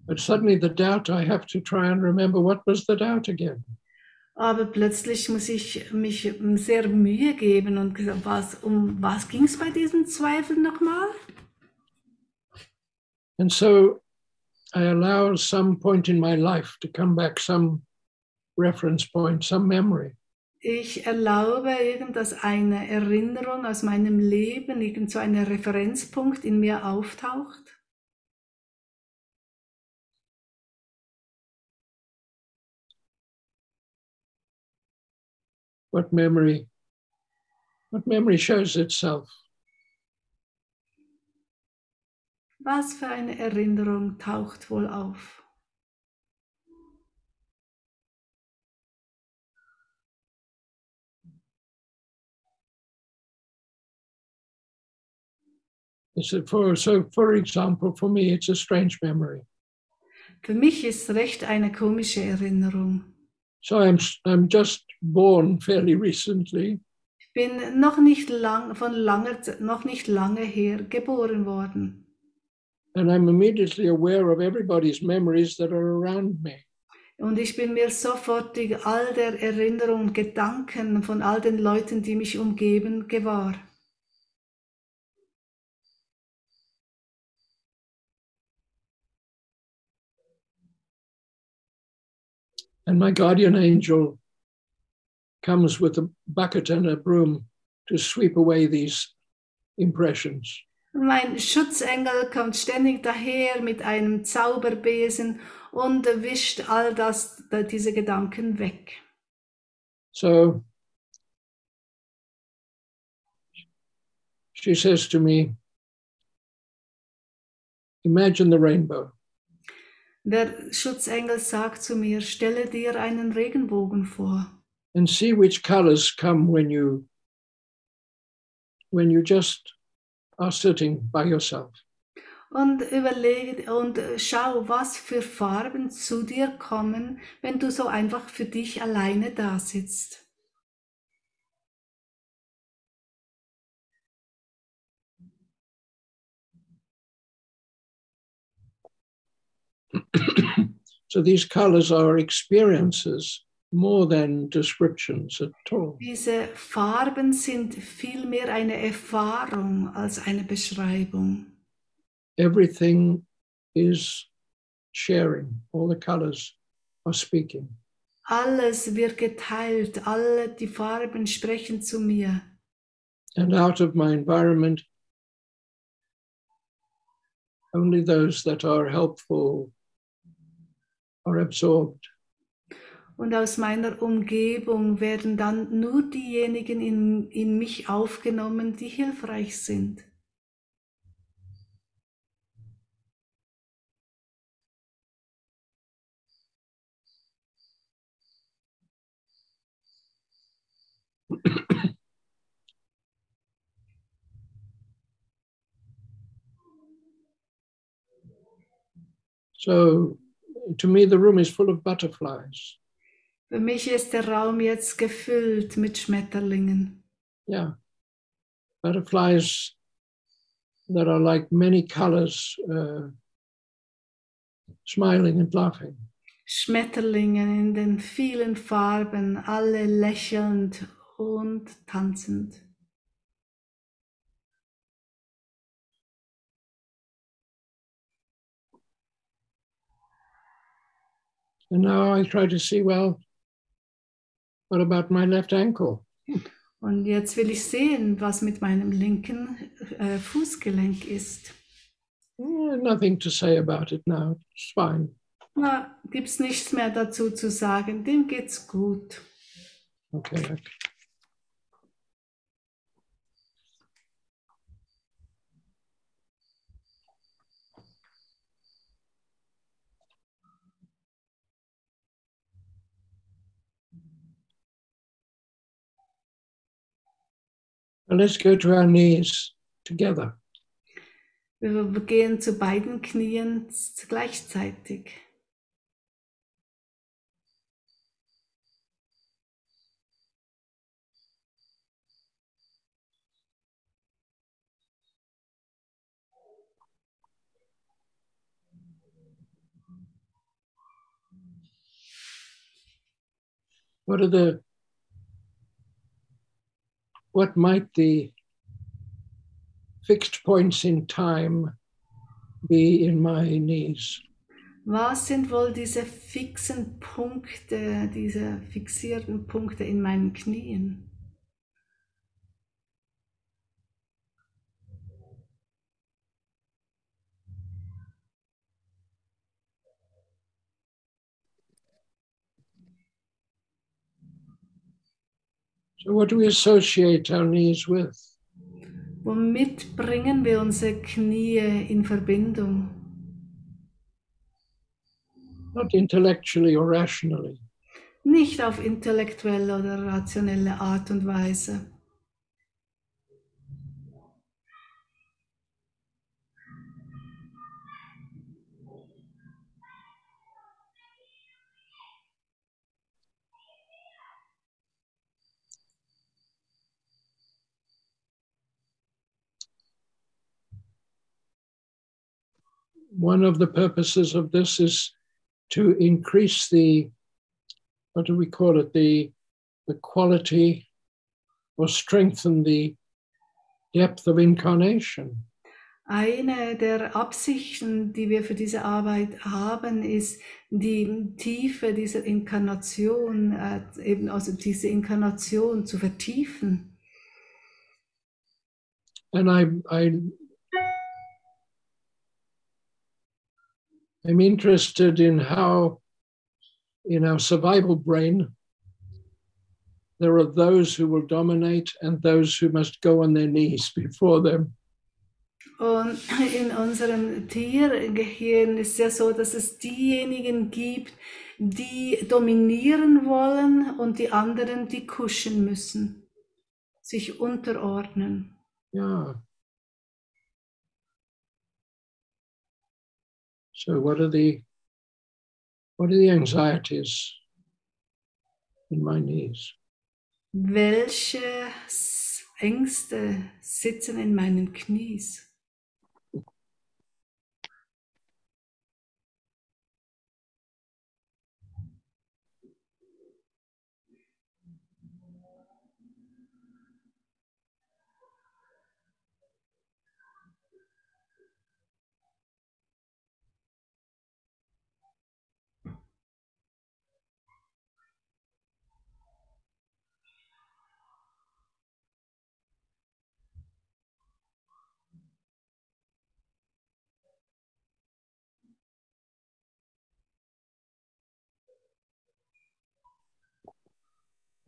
But suddenly the doubt, I have to try and remember what was the doubt again. Aber plötzlich muss ich mich sehr Mühe geben und was, um was ging es bei diesem Zweifel nochmal? And so I allow some point in my life to come back, some reference point, some memory. Ich erlaube irgend, dass eine Erinnerung aus meinem Leben, irgend so ein Referenzpunkt in mir auftaucht. What memory, what memory shows itself? Was für eine Erinnerung taucht wohl auf? For so for example, for me, it's a strange memory. Für mich ist recht eine komische Erinnerung. So I'm I'm just born fairly recently, Ich bin noch nicht lang, von langer, noch nicht lange her geboren worden. and I'm immediately aware of everybody's memories that are around me. Und ich bin mir sofortig all der Erinnerungen, Gedanken von all den Leuten, die mich umgeben, gewahr. And my guardian angel comes with a bucket and a broom to sweep away these impressions. Mein Schutzengel kommt ständig daher mit einem Zauberbesen und wischt all das, diese Gedanken weg. So she says to me, Imagine the rainbow. Der Schutzengel sagt zu mir, stelle dir einen Regenbogen vor and see which colors come when you when you just are sitting by yourself und überlege und schau, was für Farben zu dir kommen, wenn du so einfach für dich alleine da sitzt. so these colors are experiences more than descriptions at all. Diese Farben sind vielmehr eine Erfahrung als eine Beschreibung. Everything is sharing, all the colors are speaking. Alles wird geteilt, alle die Farben sprechen zu mir. And out of my environment, only those that are helpful are absorbed. Und aus meiner Umgebung werden dann nur diejenigen in, in mich aufgenommen, die hilfreich sind. So, to me, the room is full of butterflies. Für mich ist der Raum jetzt gefüllt mit Schmetterlingen. Yeah. Butterflies that are like many colors, uh, smiling and laughing. Schmetterlingen in den vielen Farben, alle lächelnd und tanzend. And now I try to see, well, what about my left ankle? Und jetzt will ich sehen, was mit meinem linken äh, Fußgelenk ist. Eh, nothing to say about it now. It's fine. Na, gibt's nichts mehr dazu zu sagen. Dem geht's gut. Okay. okay. Now let's go to our knees together. Wir gehen zu beiden Knien gleichzeitig. What are the what might the fixed points in time be in my knees? Was sind wohl diese fixen Punkte, diese fixierten Punkte in meinen Knien? So, what do we associate our knees with? Womit bringen wir unsere Knie in Verbindung? Not intellectually or rationally, Nicht auf intellektuelle oder rationelle Art und Weise. One of the purposes of this is to increase the what do we call it the the quality or strengthen the depth of incarnation Eine der Absichten, die wir für diese Arbeit haben, ist die Tiefe dieser Inkarnation, äh, eben also diese Inkarnation zu vertiefen. and i i i'm interested in how in our survival brain there are those who will dominate and those who must go on their knees before them Und in unserem Tiergehirn ist ja so, dass es diejenigen gibt, die dominieren wollen und die anderen, die kuschen müssen, sich unterordnen. Yeah. So what are the what are the anxieties in my knees? Welche Ängste sitzen in meinen Knies?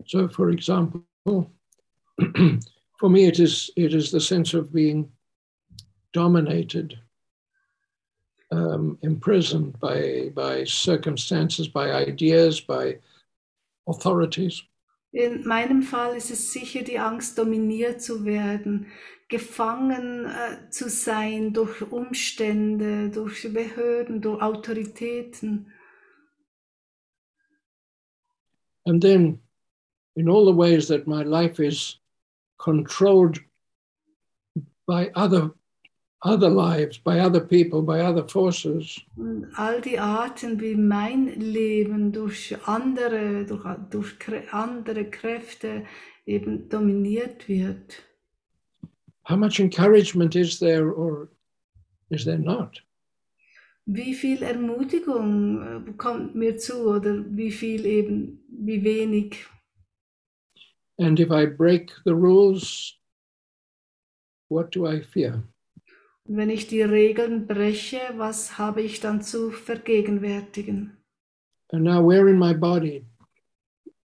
So, for example, for me, it is it is the sense of being dominated, um, imprisoned by by circumstances, by ideas, by authorities. In meinem Fall ist es sicher die Angst, dominiert zu werden, gefangen äh, zu sein durch Umstände, durch Behörden, durch Autoritäten. And then, in all the ways that my life is controlled by other other lives, by other people, by other forces, Und all die Arten, wie mein Leben durch andere, durch, durch andere Kräfte eben dominiert wird. how much encouragement is there or is there not? Wie viel Ermutigung äh, kommt mir zu oder wie viel eben, wie wenig. And if I break the rules, what do I fear? Und wenn ich die Regeln breche, was habe ich dann zu vergegenwärtigen? And now, where in my body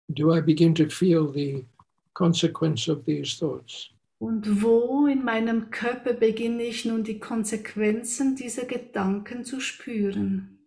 do I begin to feel the consequence of these thoughts? Und wo in meinem Körper beginne ich nun die Konsequenzen dieser Gedanken zu spüren?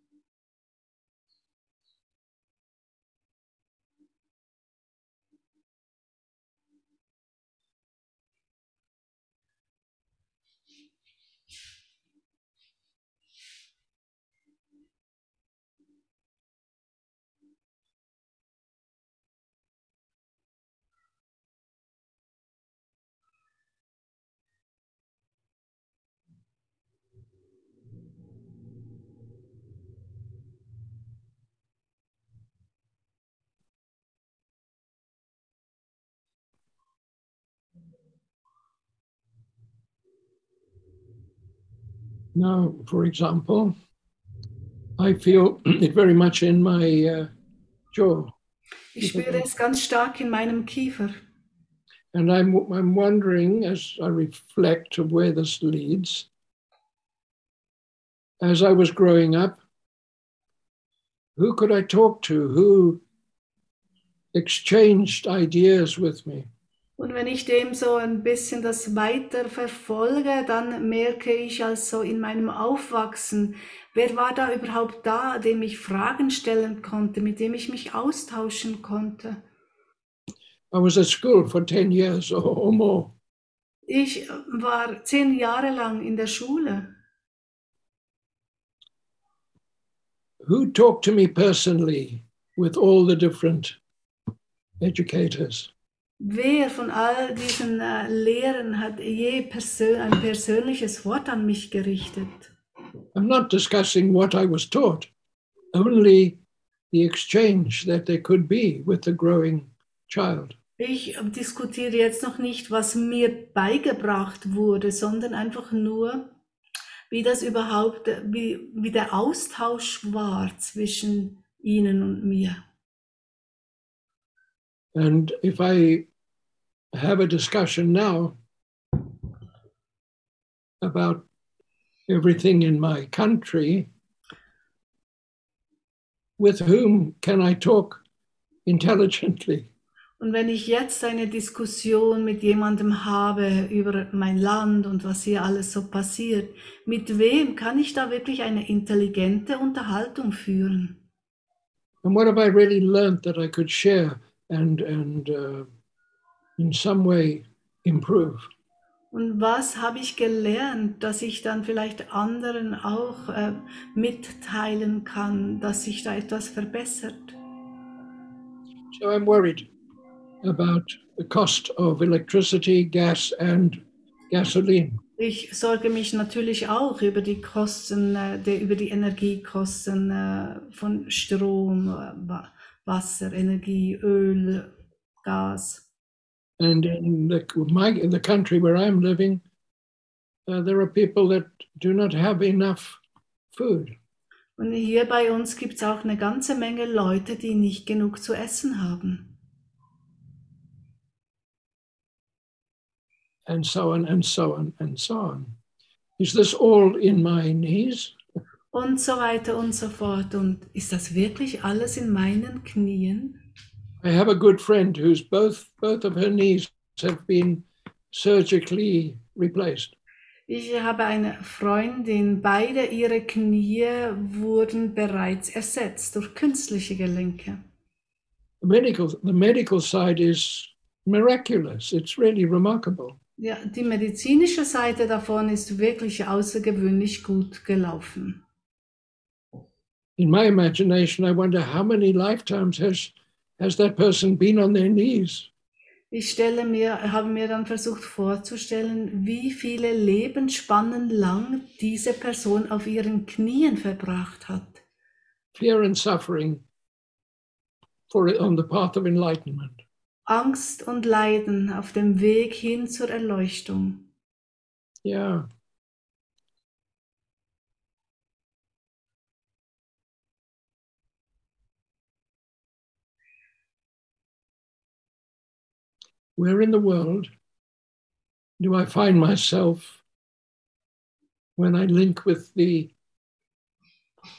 Now, for example, I feel it very much in my uh, jaw, Ich spüre es ganz stark in meinem Kiefer. and I'm I'm wondering as I reflect of where this leads. As I was growing up, who could I talk to? Who exchanged ideas with me? Und wenn ich dem so ein bisschen das weiter verfolge, dann merke ich also in meinem Aufwachsen, wer war da überhaupt da, dem ich Fragen stellen konnte, mit dem ich mich austauschen konnte. I was at school for 10 years or, or more. Ich war zehn Jahre lang in der Schule. Who talked to me personally with all the different educators? Wer von all diesen äh, Lehrern hat je persö ein persönliches Wort an mich gerichtet? I'm not discussing what I was taught, only the exchange that there could be with the growing child. Ich diskutiere jetzt noch nicht, was mir beigebracht wurde, sondern einfach nur, wie das überhaupt, wie, wie der Austausch war zwischen ihnen und mir. And if I have a discussion now about everything in my country, with whom can I talk intelligently? Und wenn ich jetzt eine Diskussion mit jemandem habe über mein Land und was hier alles so passiert, mit wem kann ich da wirklich eine intelligente Unterhaltung führen? And what have I really learned that I could share and, and uh, in some way improve? Und was habe ich gelernt, dass ich dann vielleicht anderen auch äh, mitteilen kann, dass sich da etwas verbessert? So I'm worried about the cost of electricity, gas, and gasoline. Ich sorge mich natürlich auch über die Kosten, äh, der, über die Energiekosten äh, von Strom, äh, Wasser, Energie, Öl, Gas. And in the, my, in the country where I'm living, uh, there are people that do not have enough food. Und hier bei uns gibt es auch eine ganze Menge Leute, die nicht genug zu essen haben. and so on and so on and so on. Is this all in my knees? Und so weiter und so fort. Und ist das wirklich alles in meinen Knien? I have a good friend whose both both of her knees have been surgically replaced. Ich habe eine Freundin, beide ihre Knie wurden bereits ersetzt durch künstliche Gelenke. The medical the medical side is miraculous. It's really remarkable. Ja, die medizinische Seite davon ist wirklich außergewöhnlich gut gelaufen. In my imagination, I wonder how many lifetimes has has that person been on their knees? Ich stelle mir, habe mir dann versucht vorzustellen, wie viele Lebensspannen lang diese Person auf ihren Knien verbracht hat. Fear and suffering for on the path of enlightenment. Angst und Leiden auf dem Weg hin zur Erleuchtung. Yeah. Where in the world do I find myself when I link with the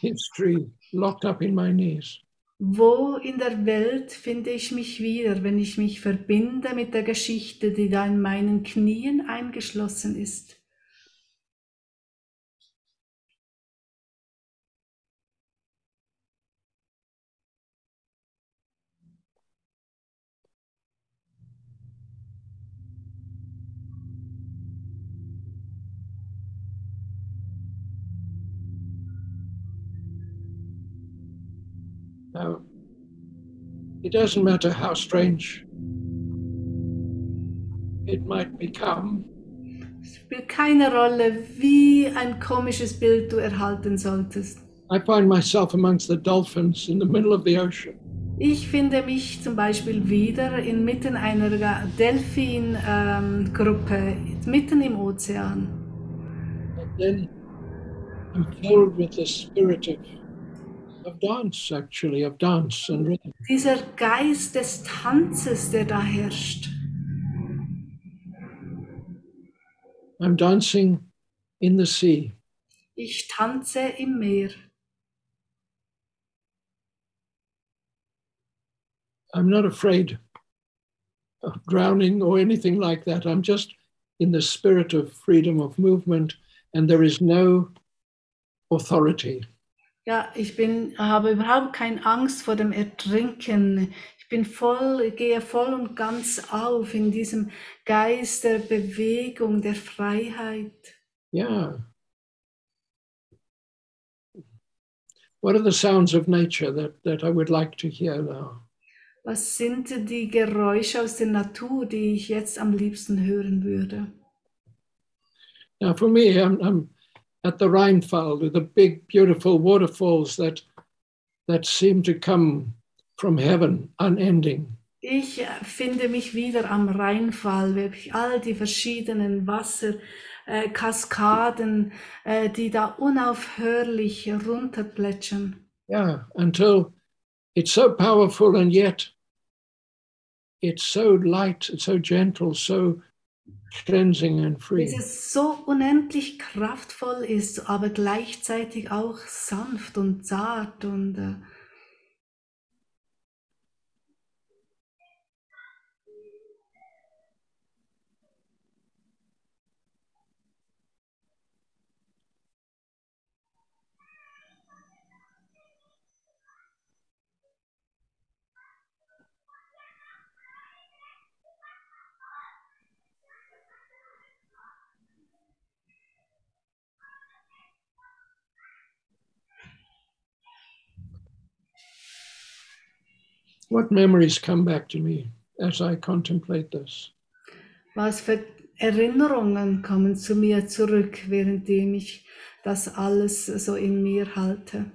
history locked up in my knees? Wo in der Welt finde ich mich wieder, wenn ich mich verbinde mit der Geschichte, die da in meinen Knien eingeschlossen ist? Now, it doesn't matter how strange it might become, Es spielt keine Rolle, wie ein komisches Bild du erhalten solltest. I find myself amongst the dolphins in the middle of the ocean. Ich finde mich zum Beispiel wieder inmitten einer Delfin-Gruppe, mitten im Ozean. And then I'm filled with the spirit of, of dance, actually, of dance and rhythm. Dieser Geist des Tanzes, der da herrscht. I'm dancing in the sea. Ich tanze im Meer. I'm not afraid of drowning or anything like that. I'm just in the spirit of freedom of movement, and there is no authority. Ja, ich bin, habe überhaupt keine Angst vor dem Ertrinken. Ich bin voll, gehe voll und ganz auf in diesem Geist der Bewegung, der Freiheit. Yeah. What are the sounds of nature that, that I would like to hear now? Was sind die Geräusche aus der Natur, die ich jetzt am liebsten hören würde? Now, for me, I'm, I'm at the Rheinfall with the big, beautiful waterfalls that that seem to come from heaven, unending. Ich finde mich wieder am Rheinfall, wirklich all die verschiedenen Wasserkaskaden, äh, äh, die da unaufhörlich runterplätschern. Yeah, until it's so powerful and yet it's so light, it's so gentle, so cleansing and free. Bis es so unendlich kraftvoll ist, aber gleichzeitig auch sanft und zart und What memories come back to me as I contemplate this? was für Erinnerungen kommen zu mir zurück, währenddem ich das alles so in mir halte.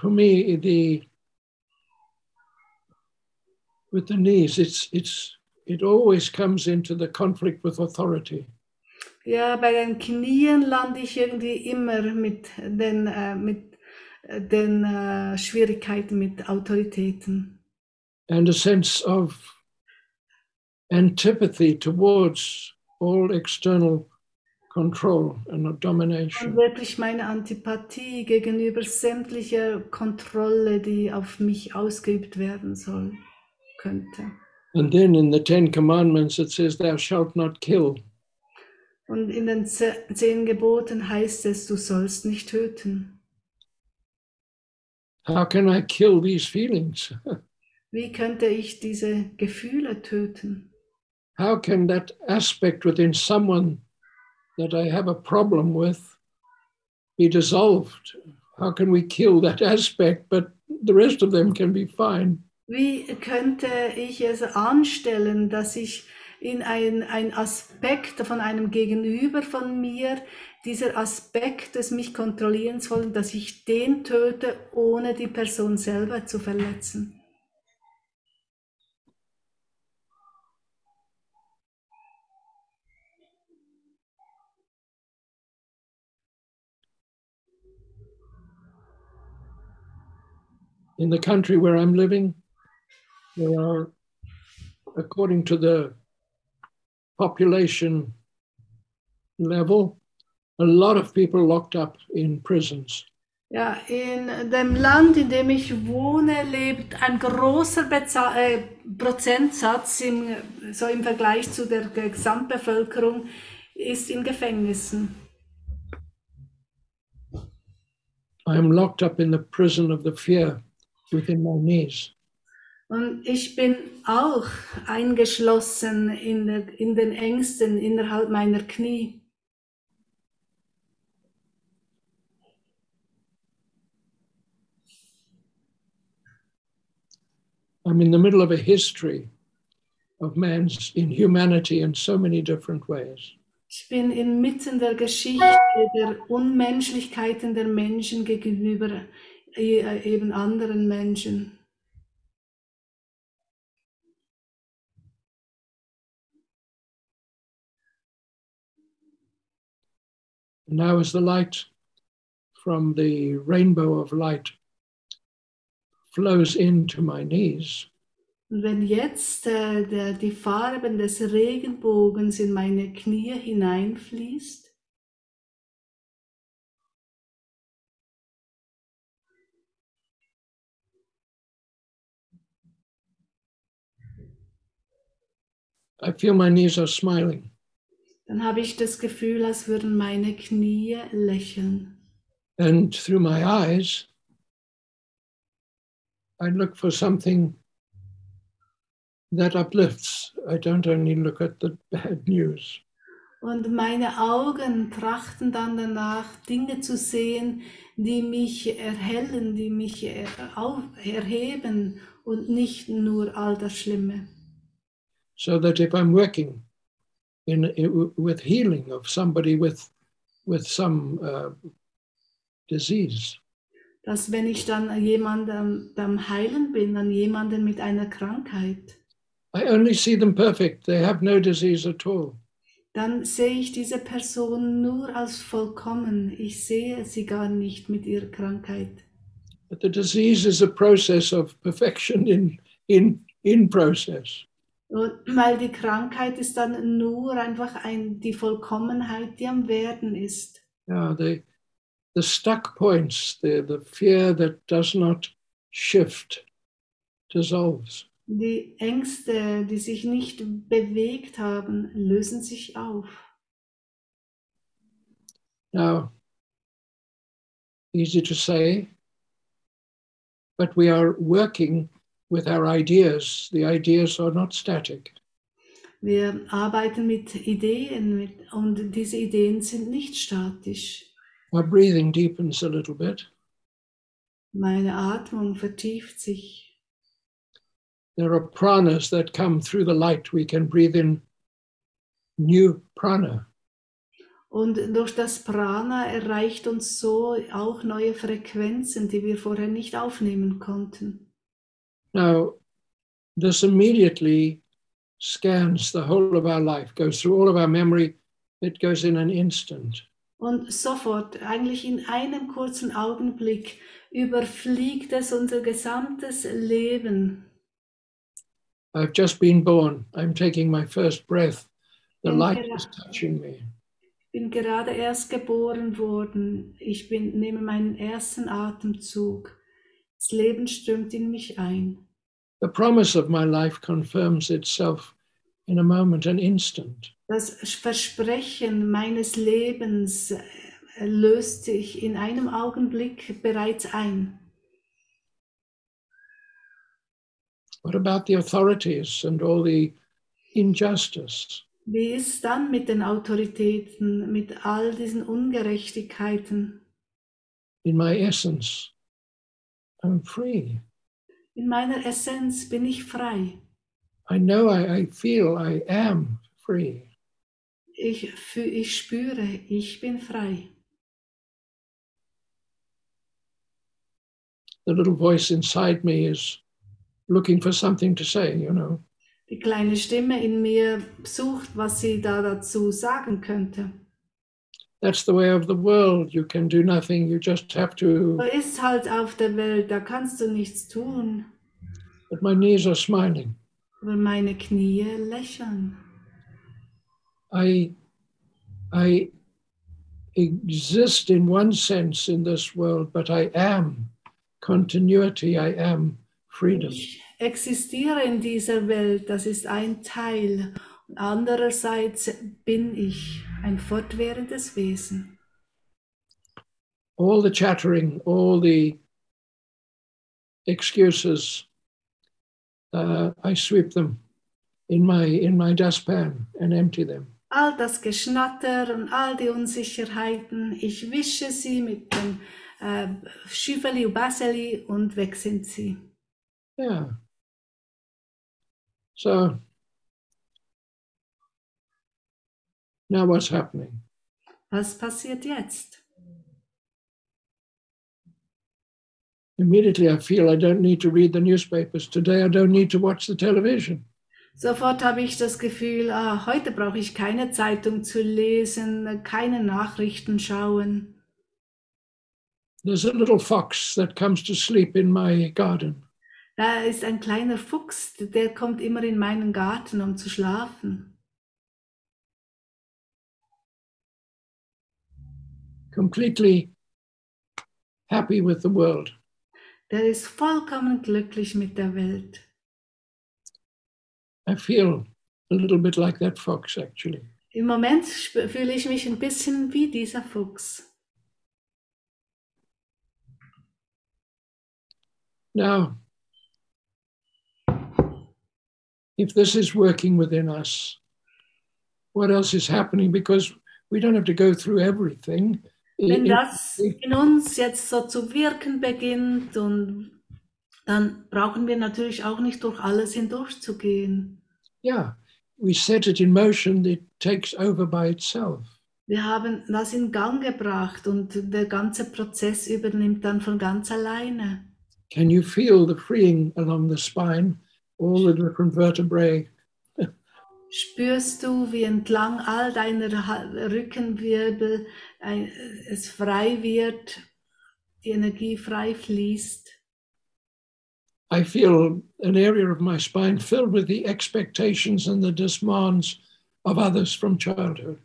For me, the with the knees, it's it's it always comes into the conflict with authority. Ja, bei den Knien lande ich irgendwie immer mit den, äh, mit äh, den äh, Schwierigkeiten mit Autoritäten. and a sense of antipathy towards all external control and Und domination. wirklich meine Antipathie gegenüber sämtlicher Kontrolle, die auf mich ausgeübt werden soll, könnte. And then in the Ten Commandments, it says, Thou shalt not kill. Und in den ze- zehn Geboten heißt es, du sollst nicht töten. How can I kill these feelings? Wie könnte ich diese Gefühle töten? How can that aspect within someone that I have a problem with be dissolved? How can we kill that aspect, but the rest of them can be fine? Wie könnte ich es anstellen, dass ich in ein, ein Aspekt von einem Gegenüber von mir, dieser Aspekt des mich kontrollieren soll, dass ich den töte, ohne die Person selber zu verletzen? In the country where I'm living, there are, according to the population level, a lot of people locked up in prisons. Ja, in dem Land, in dem ich wohne, lebt ein großer Beza äh, Prozentsatz im, so im Vergleich zu der Gesamtbevölkerung ist in Gefängnissen. I am locked up in the prison of the fear within my knees. Und ich bin auch eingeschlossen in, der, in den Ängsten innerhalb meiner Knie. I'm in the middle of a history of man's inhumanity in so many different ways. Ich bin inmitten der Geschichte der Unmenschlichkeiten der Menschen gegenüber eben anderen Menschen. Now, as the light from the rainbow of light flows into my knees, Und wenn jetzt äh, der, die Farben des Regenbogens in meine Knie hineinfließt, I feel my knees are smiling. dann habe ich das Gefühl, als würden meine Knie lächeln. And through my eyes, I look for something that uplifts. I don't only look at the bad news. Und meine Augen trachten dann danach, Dinge zu sehen, die mich erhellen, die mich er, erheben und nicht nur all das Schlimme. So that if I'm working in, in with healing of somebody with with some uh, disease, Dass wenn ich dann jemandem beim Heilen bin, an jemanden mit einer Krankheit, I only see them perfect. They have no disease at all. dann sehe ich diese Person nur als vollkommen. Ich sehe sie gar nicht mit ihrer Krankheit. But the disease is a process of perfection in in in process. Weil die Krankheit ist dann nur einfach ein, die Vollkommenheit, die am Werden ist. Yeah, the the stuck points, the the fear that does not shift, dissolves. Die Ängste, die sich nicht bewegt haben, lösen sich auf. Now, easy to say, but we are working with our ideas. The ideas are not static. Wir arbeiten mit Ideen mit, und diese Ideen sind nicht statisch. Our breathing deepens a little bit. Meine Atmung vertieft sich. There are pranas that come through the light. We can breathe in new prana. Und durch das Prana erreicht uns so auch neue Frequenzen, die wir vorher nicht aufnehmen konnten. Now, this immediately scans the whole of our life, goes through all of our memory, it goes in an instant. Und sofort, eigentlich in einem kurzen Augenblick, überfliegt es unser gesamtes Leben. I've just been born. I'm taking my first breath. The light is touching me. bin gerade erst geboren worden. Ich bin, nehme meinen ersten Atemzug. Das Leben strömt in mich ein. The promise of my life confirms itself in a moment, an instant. Das Versprechen meines Lebens äh, löst sich in einem Augenblick bereits ein. What about the authorities and all the injustice? Wie ist dann mit den Autoritäten, mit all diesen Ungerechtigkeiten? In my essence, I'm free. In meiner Essenz bin ich frei. I know I, I feel I am free. Ich, ich spüre, ich bin frei. The little voice inside me is looking for something to say, you know. Die kleine Stimme in mir sucht, was sie da dazu sagen könnte. That's the way of the world. You can do nothing. You just have to. ist halt auf der Welt, da kannst du nichts tun. But my knees are smiling. Aber meine Knie lächeln. I, I exist in one sense in this world, but I am continuity. I am freedom. Ich existiere in dieser Welt, das ist ein Teil. Andererseits bin ich ein fortwährendes Wesen. All the chattering, all the excuses, uh, I sweep them in my in my dustpan and empty them. All das Geschnatter und all die Unsicherheiten, ich wische sie mit dem äh, Schüffeli und Baseli und weg sind sie. Yeah. So now what's happening? Was passiert jetzt? Immediately I feel I don't need to read the newspapers. Today I don't need to watch the television. Sofort habe ich das Gefühl, ah, heute brauche ich keine Zeitung zu lesen, keine Nachrichten schauen. There's a little fox that comes to sleep in my garden. Da ist ein kleiner Fuchs, der kommt immer in meinen Garten, um zu schlafen. Completely happy with the world. Der ist vollkommen glücklich mit der Welt. I feel a little bit like that fox, actually. Im Moment fühle ich mich ein bisschen wie dieser Fuchs. Now, if this is working within us, what else is happening? Because we don't have to go through everything. Wenn das in uns jetzt so zu wirken beginnt, und dann brauchen wir natürlich auch nicht durch alles hindurchzugehen. yeah, we set it in motion, it takes over by itself. Wir haben das in Gang gebracht und der ganze Prozess übernimmt dann von ganz alleine. Can you feel the freeing along the spine, all the different vertebrae? Spürst du, wie entlang all deiner Rückenwirbel es frei wird, die Energie frei fließt? I feel an area of my spine filled with the expectations and the demands of others from childhood.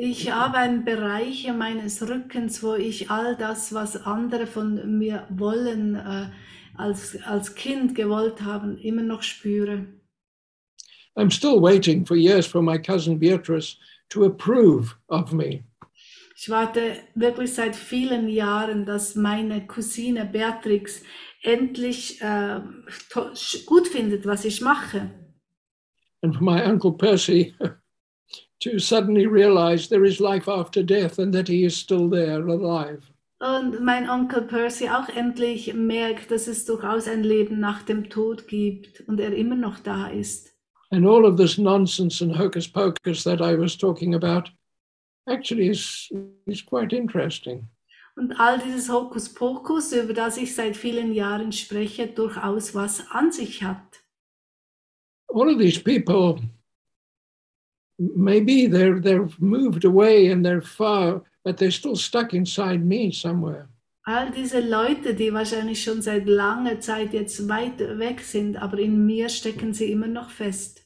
Ich habe einen Bereich meines Rückens, wo ich all das, was andere von mir wollen, äh, als, als Kind gewollt haben, immer noch spüre. I'm still waiting for years for my cousin Beatrice to approve of me. Ich warte wirklich seit vielen Jahren, dass meine Cousine Beatrix endlich äh, gut findet, was ich mache. and for my uncle Percy to suddenly realize there is life after death and that he is still there alive. Und mein Onkel Percy auch endlich merkt, dass es durchaus ein Leben nach dem Tod gibt und er immer noch da ist. And all of this nonsense and hocus pocus that I was talking about, actually is, is quite interesting. Und all dieses Hokuspokus, über das ich seit vielen Jahren spreche, durchaus was an sich hat. All of these people, maybe they're, they're moved away and they're far, but they're still stuck inside me somewhere. All diese Leute, die wahrscheinlich schon seit langer Zeit jetzt weit weg sind, aber in mir stecken sie immer noch fest.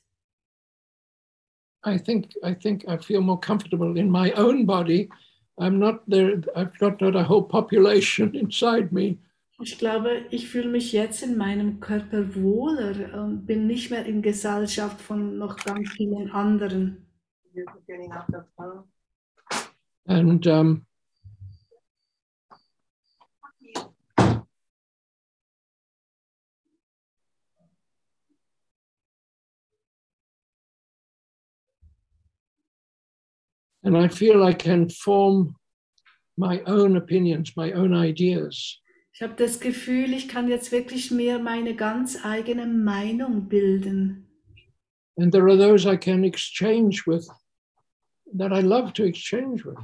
I think I think I feel more comfortable in my own body. I'm not there. I've got not a whole population inside me. Ich glaube, ich fühle mich jetzt in meinem Körper wohler und bin nicht mehr in Gesellschaft von noch ganz vielen anderen. And um, and I feel I can form my own opinions, my own ideas. Ich habe das Gefühl, ich kann jetzt wirklich mehr meine ganz eigene Meinung bilden. And there are those I can exchange with that I love to exchange with.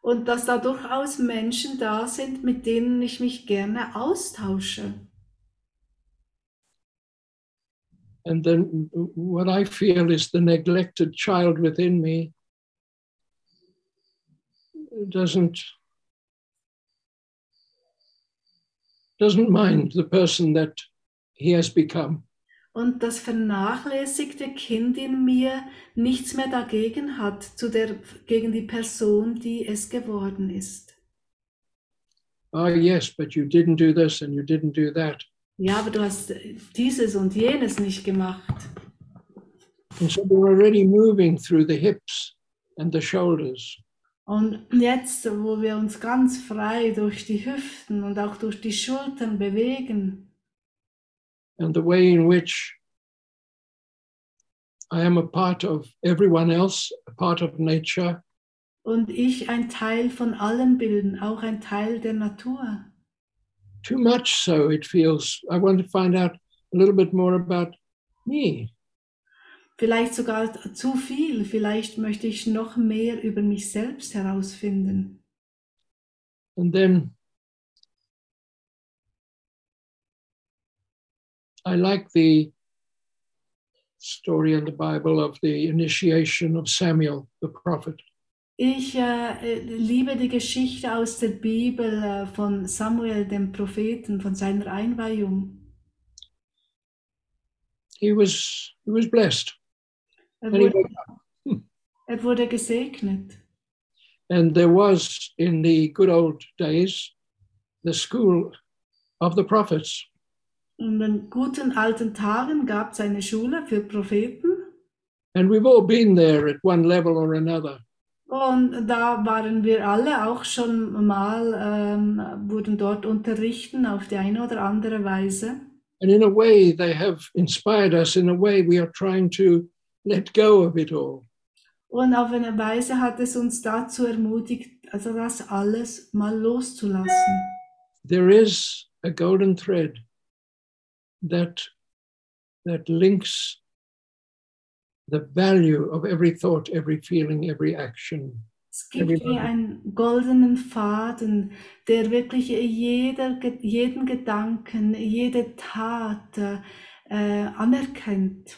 Und dass da durchaus Menschen da sind, mit denen ich mich gerne austausche. And then what I feel is the neglected child within me doesn't doesn't mind the person that he has become. Und das vernachlässigte Kind in mir nichts mehr dagegen hat, zu der, gegen die Person, die es geworden ist. Ah, yes, but you didn't do this and you didn't do that. Ja, aber du hast dieses und jenes nicht gemacht. And so we're already moving through the hips and the shoulders. Und jetzt, wo wir uns ganz frei durch die Hüften und auch durch die Schultern bewegen and the way in which I am a part of everyone else, a part of nature, und ich ein Teil von allen bilden, auch ein Teil der Natur. too much so it feels. I want to find out a little bit more about me. Vielleicht sogar zu viel, vielleicht möchte ich noch mehr über mich selbst herausfinden. And then I like the story in the Bible of the initiation of Samuel, the prophet. Ich äh, liebe die Geschichte aus der Bibel äh, von Samuel, dem Propheten, von seiner Einweihung. He was he was blessed. Er wurde, went- er wurde gesegnet. and there was in the good old days the school of the prophets. In guten alten Tagen gab es eine Schule für Propheten. And we've all been there at one level or another. Und da waren wir alle auch schon mal, ähm, wurden dort unterrichten auf die eine oder andere Weise. And in a way, they have inspired us. In a way, we are trying to let go of it all. Und auf eine Weise hat es uns dazu ermutigt, also das alles mal loszulassen. There is a golden thread that, that links the value of every thought, every feeling, every action. Es gibt wie einen goldenen Faden, der wirklich jeder, jeden Gedanken, jede Tat äh, anerkennt.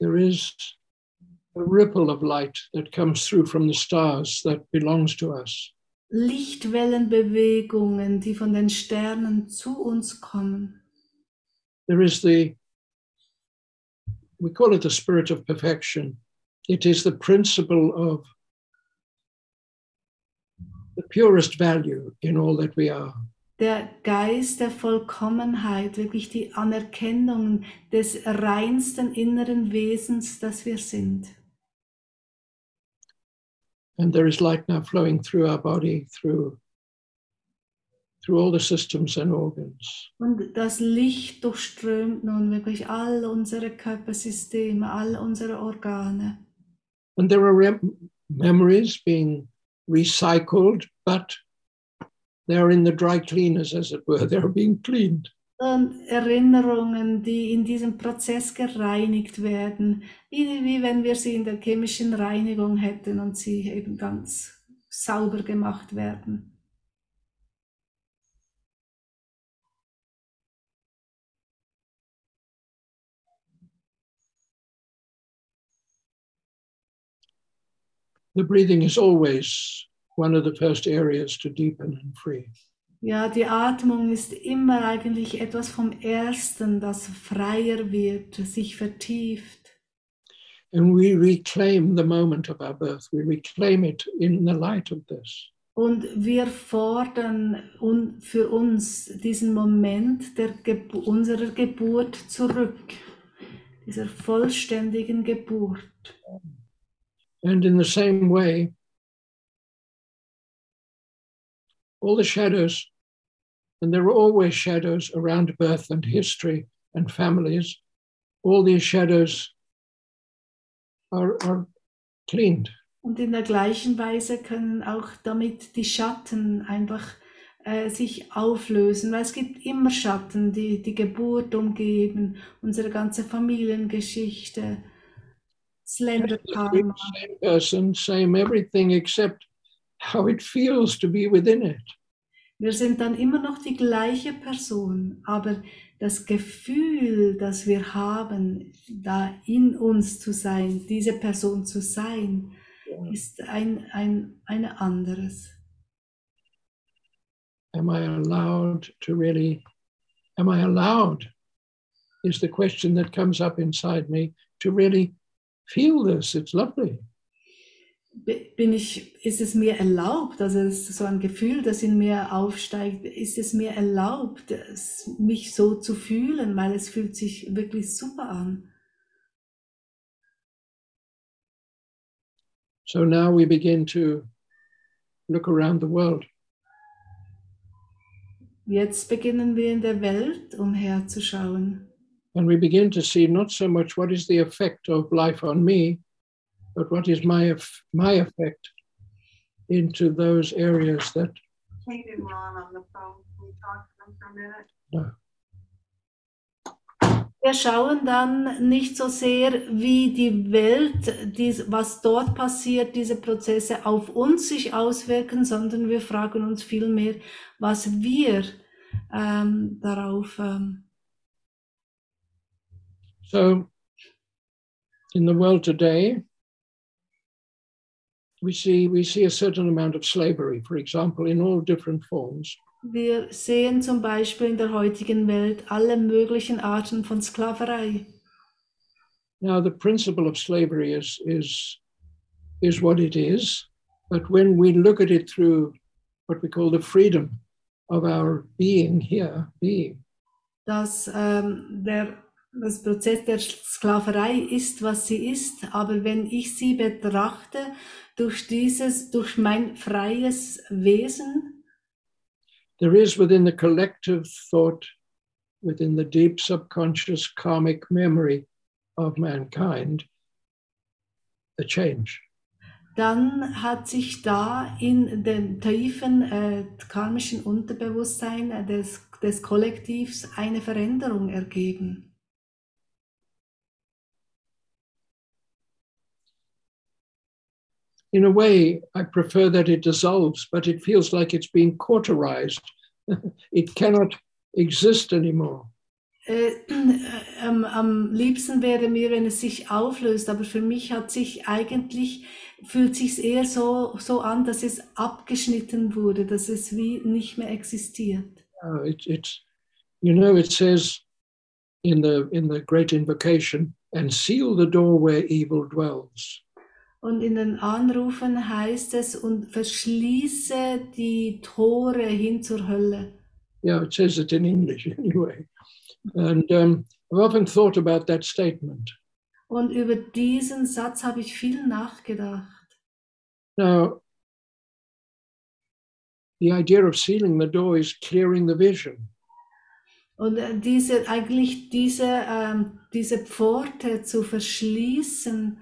There is a ripple of light that comes through from the stars that belongs to us. Lichtwellenbewegungen, die von den Sternen zu uns kommen. There is the, we call it the spirit of perfection. It is the principle of the purest value in all that we are. Der Geist der Vollkommenheit, wirklich die Anerkennung des reinsten inneren Wesens, das wir sind. And there is light now flowing through our body, through, through all the systems and organs. Und das Licht durchströmt nun wirklich all unsere Körpersysteme, all unsere Organe. And there are memories being recycled, but they are in the dry cleaners, as it were. They're being cleaned. und Erinnerungen, die in diesem Prozess gereinigt werden, wie, wie wenn wir sie in der chemischen Reinigung hätten und sie eben ganz sauber gemacht werden. The breathing is always one of the first areas to deepen and free. Ja, die Atmung ist immer eigentlich etwas vom Ersten, das freier wird, sich vertieft. And we reclaim the moment of our birth. We reclaim it in the light of this. Und wir fordern un für uns diesen Moment der Gebu unserer Geburt zurück, dieser vollständigen Geburt. And in the same way, all the shadows, and there are always shadows around birth and history and families, all these shadows are, are cleaned. Und in der gleichen Weise können auch damit die Schatten einfach äh, sich auflösen, weil es gibt immer Schatten, die die Geburt umgeben, unsere ganze Familiengeschichte, Slender Karma. Same person, same everything, except how it feels to be within it. Wir sind dann immer noch die gleiche Person, aber das Gefühl, das wir haben, da in uns zu sein, diese Person zu sein, ist ein, ein, eine anderes. Am I allowed to really, am I allowed, is the question that comes up inside me, to really feel this. It's lovely. Bi- Bin ich, ist es mir erlaubt, also es so ein Gefühl, das in mir aufsteigt, ist es mir erlaubt, es, mich so zu fühlen, weil es fühlt sich wirklich super an. So now we begin to look around the world. Jetzt beginnen wir in der Welt umherzuschauen. And we begin to see not so much what is the effect of life on me, but what is my, my effect into those areas that Kate and Ron on the phone. Can you talk to them for a minute? no, Wir schauen dann nicht so sehr, wie die Welt, dies, was dort passiert, diese Prozesse auf uns sich auswirken, sondern wir fragen uns vielmehr, was wir ähm, darauf ähm, So, in the world today, we see we see a certain amount of slavery, for example, in all different forms. Wir sehen zum Beispiel in der heutigen Welt alle möglichen Arten von Sklaverei. Now, the principle of slavery is is is what it is, but when we look at it through what we call the freedom of our being here, being, dass ähm, der, das Prozess der Sklaverei ist, was sie ist, aber wenn ich sie betrachte durch dieses, durch mein freies Wesen, there is within the collective thought, within the deep subconscious karmic memory of mankind, a change. dann hat sich da in dem tiefen äh, karmischen Unterbewusstsein des, des Kollektivs eine Veränderung ergeben. In a way, I prefer that it dissolves, but it feels like it's being cauterized. it cannot exist anymore. Äh, am, am liebsten wäre mir, wenn es sich auflöst, aber für mich hat sich eigentlich, fühlt sich eher so, so an, dass es abgeschnitten wurde, dass es wie nicht mehr existiert. Uh, it, it's, you know, it says in the in the great invocation, and seal the door where evil dwells. Und in den Anrufen heißt es, und verschließe die Tore hin zur Hölle. Yeah, it says it in English anyway. And um, I've often thought about that statement. Und über diesen Satz habe ich viel nachgedacht. Now, the idea of sealing the door is clearing the vision. Und äh, diese, eigentlich diese, ähm, diese Pforte zu verschließen,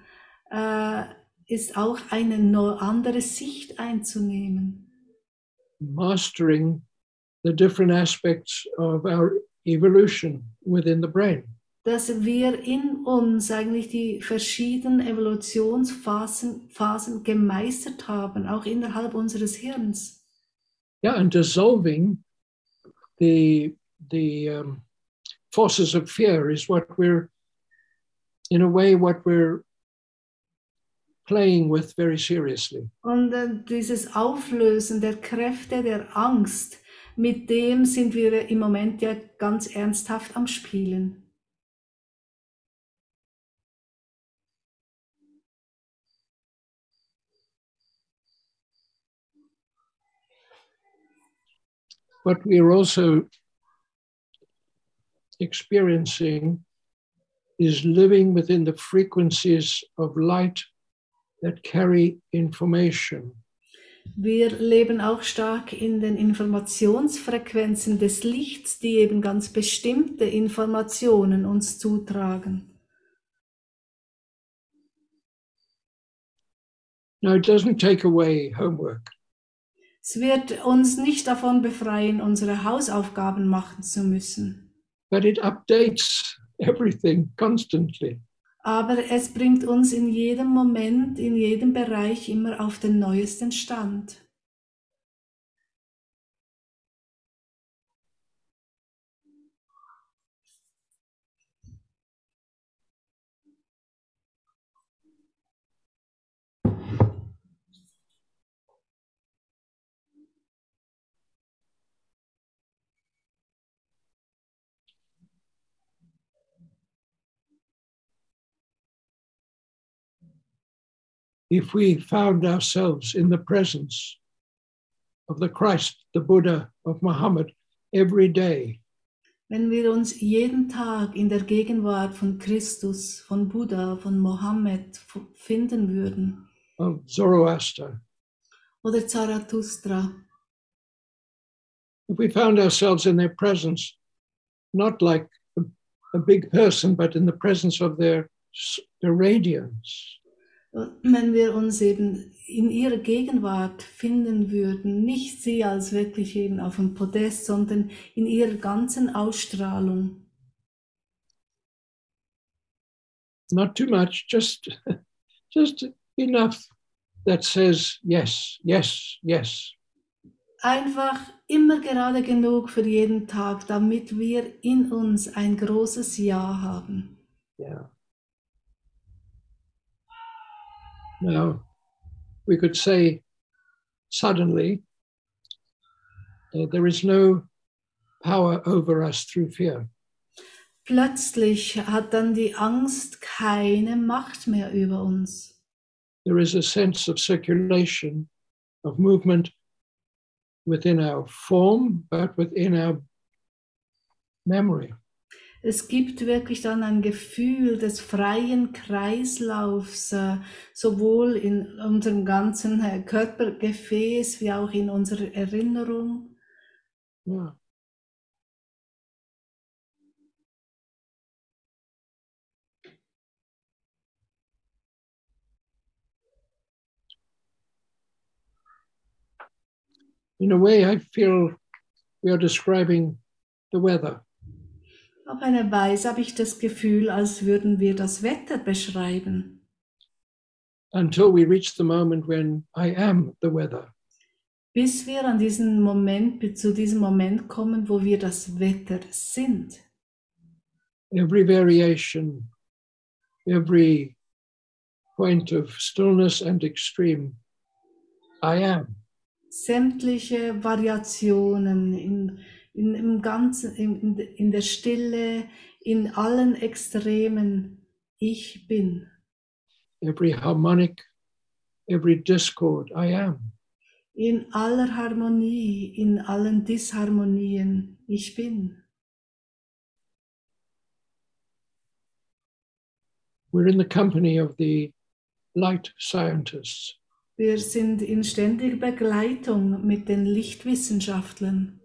äh, ist auch eine andere Sicht einzunehmen. mastering the different aspects of our evolution within the brain. dass wir in uns eigentlich die verschiedenen Evolutionsphasen Phasen gemeistert haben, auch innerhalb unseres Hirns. Yeah, and dissolving the the um, forces of fear is what we're, in a way, what we're playing with very seriously. Und dieses Auflösen der Kräfte der Angst, mit dem sind wir im Moment ja ganz ernsthaft am Spielen. What we are also experiencing is living within the frequencies of light that carry information. Wir leben auch stark in den Informationsfrequenzen des Lichts, die eben ganz bestimmte Informationen uns zutragen. Now, it doesn't take away homework. Es wird uns nicht davon befreien, unsere Hausaufgaben machen zu müssen. but it updates everything constantly. Aber es bringt uns in jedem Moment, in jedem Bereich immer auf den neuesten Stand. If we found ourselves in the presence of the Christ, the Buddha, of Muhammad every day, Wenn wir uns jeden Tag in der Gegenwart von Christus, von Buddha, von Mohammed finden würden. Of Zoroaster, oder Zarathustra, if we found ourselves in their presence, not like a, a big person, but in the presence of their, their radiance, wenn wir uns eben in ihrer Gegenwart finden würden, nicht sie als wirklich eben auf dem Podest, sondern in ihrer ganzen Ausstrahlung. not too much, just, just enough that says yes, yes, yes. Einfach immer gerade genug für jeden Tag, damit wir in uns ein großes Ja haben. Yeah. Now, we could say suddenly, uh, there is no power over us through fear. Plötzlich hat dann die Angst keine Macht mehr über uns. There is a sense of circulation, of movement within our form, but within our memory. Es gibt wirklich dann ein Gefühl des freien Kreislaufs, äh, sowohl in unserem ganzen äh, Körpergefäß wie auch in unserer Erinnerung. Yeah. In a way, I feel we are describing the weather. Auf eine Weise habe ich das Gefühl, als würden wir das Wetter beschreiben, until we reach the moment when I am the weather. bis wir an diesen Moment, zu diesem Moment kommen, wo wir das Wetter sind. Every variation, every point of stillness and extreme, I am. sämtliche Variationen in, in, im Ganzen, in, in der Stille, in allen Extremen. Ich bin. Every harmonic, every discord, I am. In aller Harmonie, in allen Disharmonien. Ich bin. We're in the company of the light scientists. Wir sind in ständiger Begleitung mit den Lichtwissenschaftlern.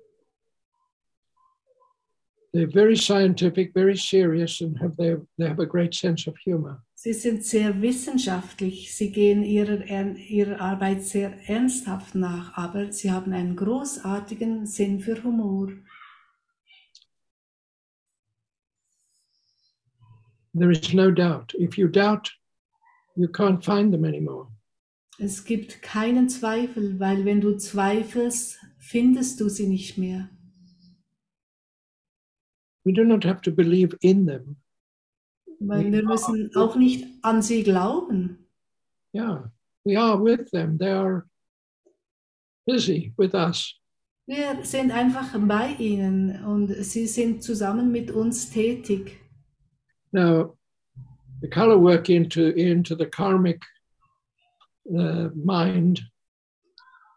They're very scientific, very serious, and have their, they have a great sense of humor. Sie sind sehr wissenschaftlich, sie gehen ihrer, Er- ihrer Arbeit sehr ernsthaft nach, aber sie haben einen großartigen Sinn für Humor. There is no doubt. If you doubt, you can't find them anymore. Es gibt keinen Zweifel, weil wenn du zweifelst, findest du sie nicht mehr. We do not have to believe in them. Weil wir müssen auch nicht an sie glauben. Yeah, we are with them. They are busy with us. Wir sind einfach bei ihnen und sie sind zusammen mit uns tätig. Now, the color work into into the karmic uh, mind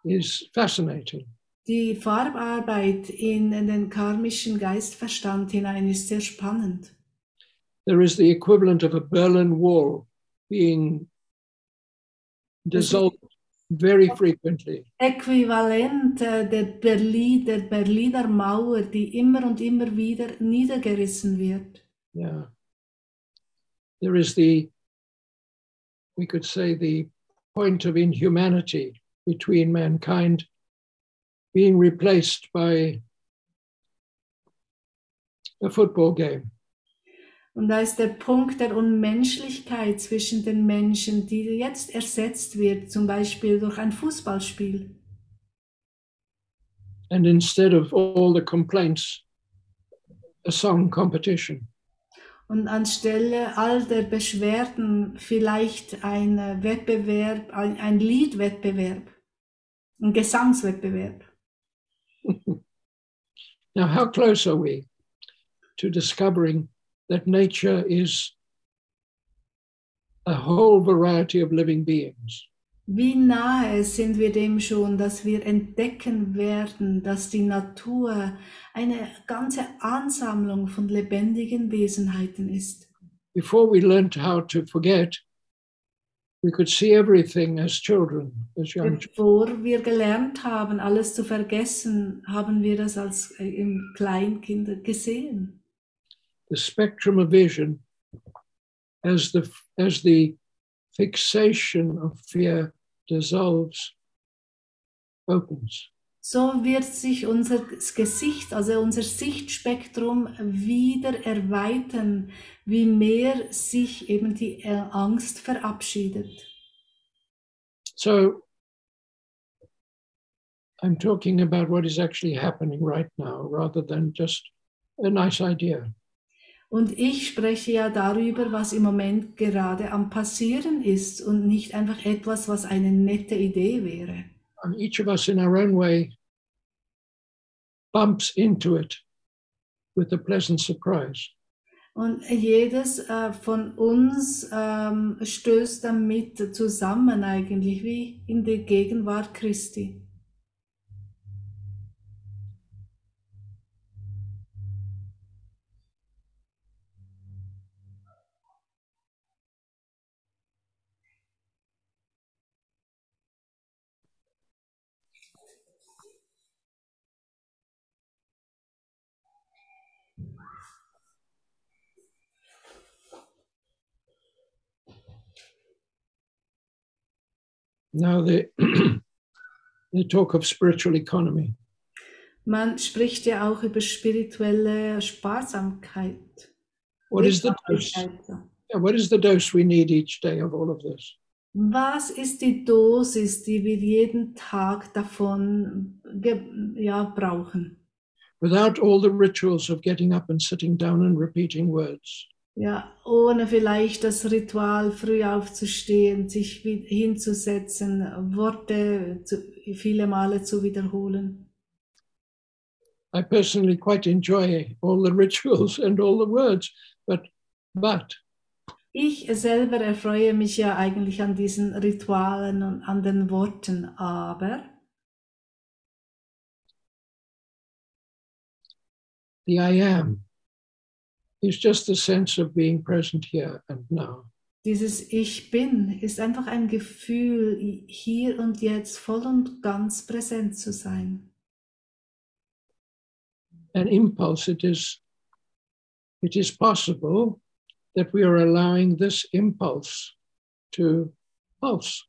is fascinating. Die Farbarbeit in, in den karmischen Geistverstand hinein ist sehr spannend. There is the equivalent of a Berlin Wall being dissolved very frequently. Äquivalent äh, der, Berlin, der Berliner Mauer, die immer und immer wieder niedergerissen wird. Yeah. There is the, we could say, the point of inhumanity between mankind being replaced by a football game. Und da ist der Punkt der Unmenschlichkeit zwischen den Menschen, die jetzt ersetzt wird, zum Beispiel durch ein Fußballspiel. And instead of all the complaints, a song competition. Und anstelle all der Beschwerden vielleicht ein Wettbewerb, ein, ein Liedwettbewerb, ein Gesangswettbewerb. Now, how close are we to discovering that nature is a whole variety of living beings? Wie nahe sind wir dem schon, dass wir entdecken werden, dass die Natur eine ganze Ansammlung von lebendigen Wesenheiten ist. Before we learned how to forget, we could see everything as children, as young children. Bevor wir gelernt haben, alles zu vergessen, haben wir das als äh, im Kleinkinder gesehen. The spectrum of vision as the as the fixation of fear dissolves, opens. So wird sich unser Gesicht, also unser Sichtspektrum wieder erweitern, wie mehr sich eben die äh, Angst verabschiedet. So I'm talking about what is actually happening right now rather than just a nice idea. Und ich spreche ja darüber, was im Moment gerade am passieren ist und nicht einfach etwas, was eine nette Idee wäre. And each of us in our own way bumps into it with a pleasant surprise. Und jedes äh, von uns ähm, stößt damit zusammen eigentlich, wie in der Gegenwart Christi. Now they they talk of spiritual economy. Man spricht ja auch über spirituelle Sparsamkeit. What is the dose? Yeah, what is the dose we need each day of all of this? Was ist die Dosis, die wir jeden Tag davon ja, brauchen? Without all the rituals of getting up and sitting down and repeating words. Ja, ohne vielleicht das Ritual, früh aufzustehen, sich hinzusetzen, Worte zu, viele Male zu wiederholen. I personally quite enjoy all the rituals and all the words, but but Ich selber erfreue mich ja eigentlich an diesen Ritualen und an den Worten, aber the I am is just the sense of being present here and now. dieses Ich bin ist einfach ein Gefühl, hier und jetzt voll und ganz präsent zu sein. An impulse, it is it is possible that we are allowing this impulse to pulse.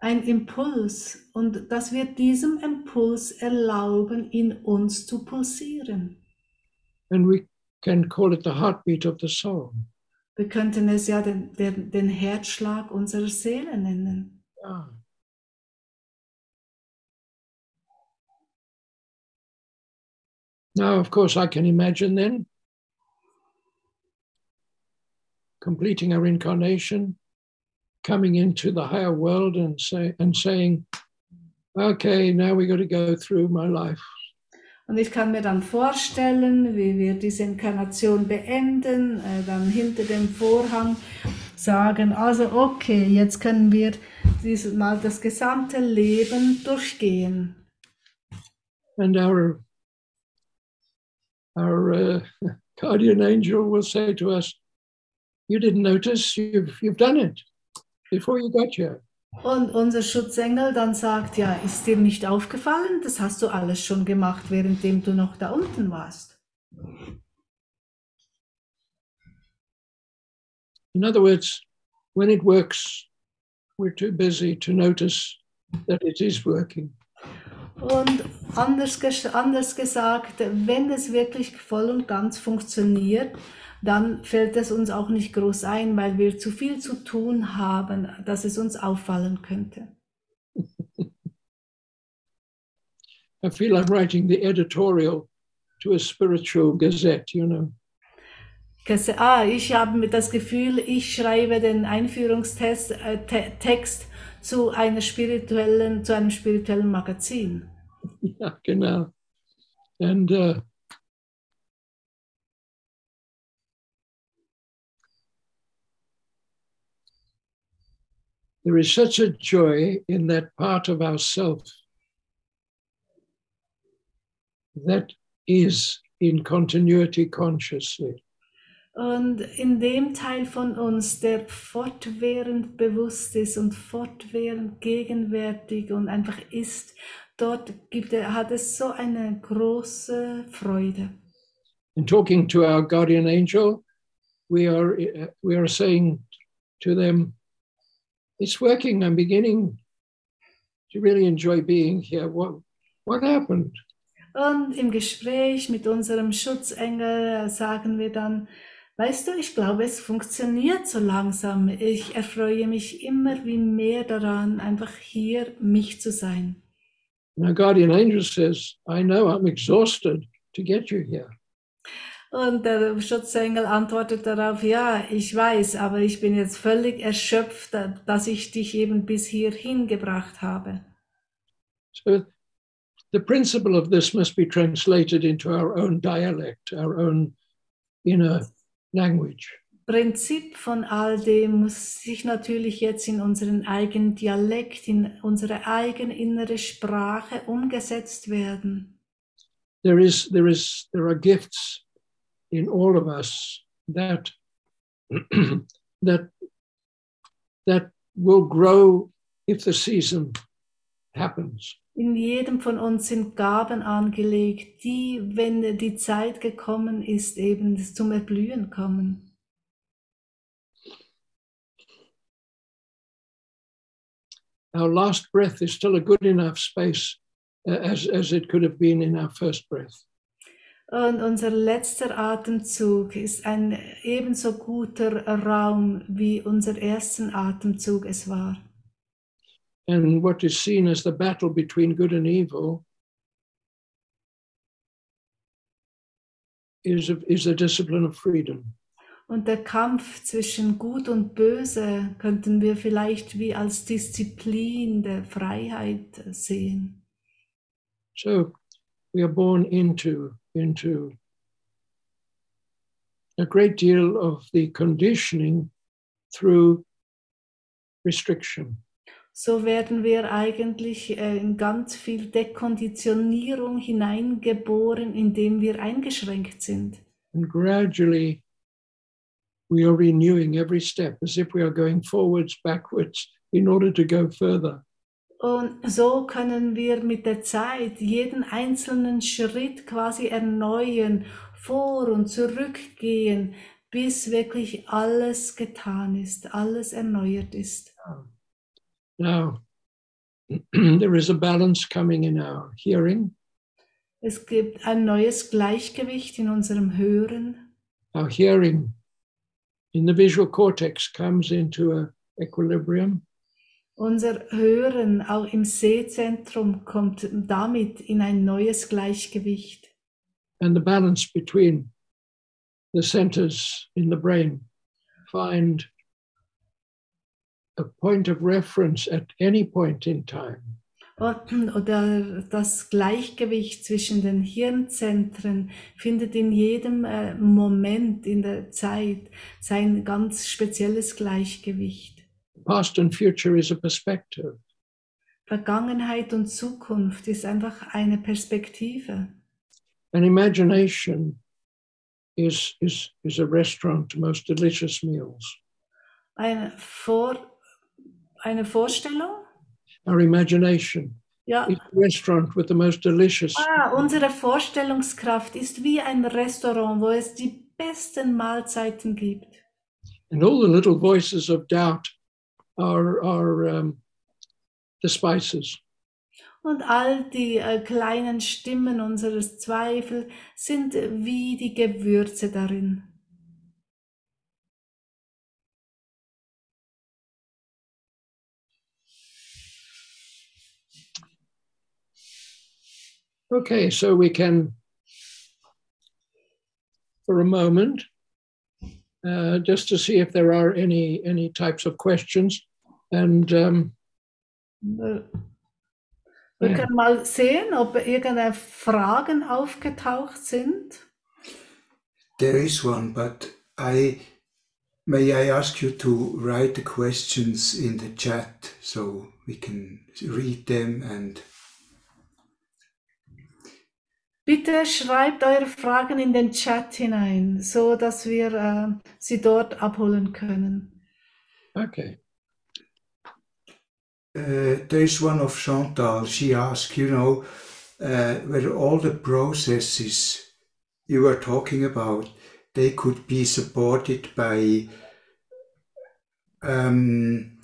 Ein Impuls und dass wir diesem Impuls erlauben, in uns zu pulsieren. And we can call it the heartbeat of the soul. Wir könnten es ja den, den, den Herzschlag unserer Seele nennen. Yeah. Now, of course, I can imagine then completing our incarnation, coming into the higher world and say and saying, okay, now we've got to go through my life. Und ich kann mir dann vorstellen, wie wir diese Inkarnation beenden, äh, dann hinter dem Vorhang sagen, also okay, jetzt können wir dieses Mal das gesamte Leben durchgehen. And our our uh, guardian angel will say to us, "You didn't notice. You've you've done it before you got here." Und unser Schutzengel dann sagt, ja, ist dir nicht aufgefallen? Das hast du alles schon gemacht, währenddem du noch da unten warst. In other words, when it works, we're too busy to notice that it is working. Und anders, anders gesagt, wenn es wirklich voll und ganz funktioniert, dann fällt es uns auch nicht groß ein, weil wir zu viel zu tun haben, dass es uns auffallen könnte. I feel I'm writing the editorial to a spiritual gazette, you know. Ah, ich habe das Gefühl, ich schreibe den Einführungstext äh, Te Text zu einer spirituellen, zu einem spirituellen Magazin. Yeah, genau. And uh, there is such a joy in that part of ourself that is in continuity consciously. Und in dem Teil von uns, der fortwährend bewusst ist und fortwährend gegenwärtig und einfach ist, dort gibt er, hat es so eine große Freude. In talking to our guardian angel, we are we are saying to them, "It's working. I'm beginning to really enjoy being here. What what happened?" Und im Gespräch mit unserem Schutzengel sagen wir dann, weißt du, ich glaube, es funktioniert so langsam. Ich erfreue mich immer wie mehr daran, einfach hier mich zu sein. Our guardian angel says, "I know. I'm exhausted to get you here." Und der Schutzengel antwortet darauf, ja, ich weiß, aber ich bin jetzt völlig erschöpft, dass ich dich eben bis hierhin gebracht habe. So the principle of this must be translated into our own dialect, our own inner language. Prinzip von all dem muss sich natürlich jetzt in unseren eigenen Dialekt, in unsere eigene innere Sprache umgesetzt werden. There is there is there are gifts in all of us that that that will grow if the season happens. In jedem von uns sind Gaben angelegt, die, wenn die Zeit gekommen ist, eben zum Erblühen kommen. Our last breath is still a good enough space uh, as as it could have been in our first breath. Und unser letzter Atemzug ist ein ebenso guter Raum, wie unser ersten Atemzug es war. And what is seen as the battle between good and evil is a, is a discipline of freedom. Und der Kampf zwischen Gut und Böse könnten wir vielleicht wie als Disziplin der Freiheit sehen. So we are born into into a great deal of the conditioning through restriction. So werden wir eigentlich äh, in ganz viel Dekonditionierung hineingeboren, indem wir eingeschränkt sind. And gradually we are renewing every step as if we are going forwards, backwards in order to go further. Und so können wir mit der Zeit jeden einzelnen Schritt quasi erneuern, vor und zurückgehen, bis wirklich alles getan ist, alles erneuert ist. Now, there is a balance coming in our hearing. Es gibt ein neues Gleichgewicht in unserem Hören. Our hearing in the visual cortex comes into a equilibrium. Unser Hören auch im Sehzentrum kommt damit in ein neues Gleichgewicht. and the balance between the centers in the brain find a point of reference at any point in time. Und- Oder das Gleichgewicht zwischen den Hirnzentren findet in jedem äh, Moment in der Zeit sein ganz spezielles Gleichgewicht. Past and future is a perspective. Vergangenheit und Zukunft ist einfach eine Perspektive. And imagination is, is, is a restaurant to most delicious meals. Eine, Vor eine Vorstellung? Our imagination Ja. is a restaurant with the most delicious. Ah, unsere Vorstellungskraft ist wie ein Restaurant, wo es die besten Mahlzeiten gibt. And all the little voices of doubt are, are um, the spices. Und all die äh, kleinen Stimmen unseres Zweifels sind wie die Gewürze darin. Okay, so we can, for a moment, uh, just to see if there are any any types of questions, and um, Ja. können mal sehen, ob irgendeine Fragen aufgetaucht sind. There is one, but I may I ask you to write the questions in the chat so we can read them and Bitte schreibt eure Fragen in den Chat hinein, so dass wir äh, sie dort abholen können. okay, Uh, there is one of Chantal. She asked, you know, uh, whether all the processes you were talking about, they could be supported by um,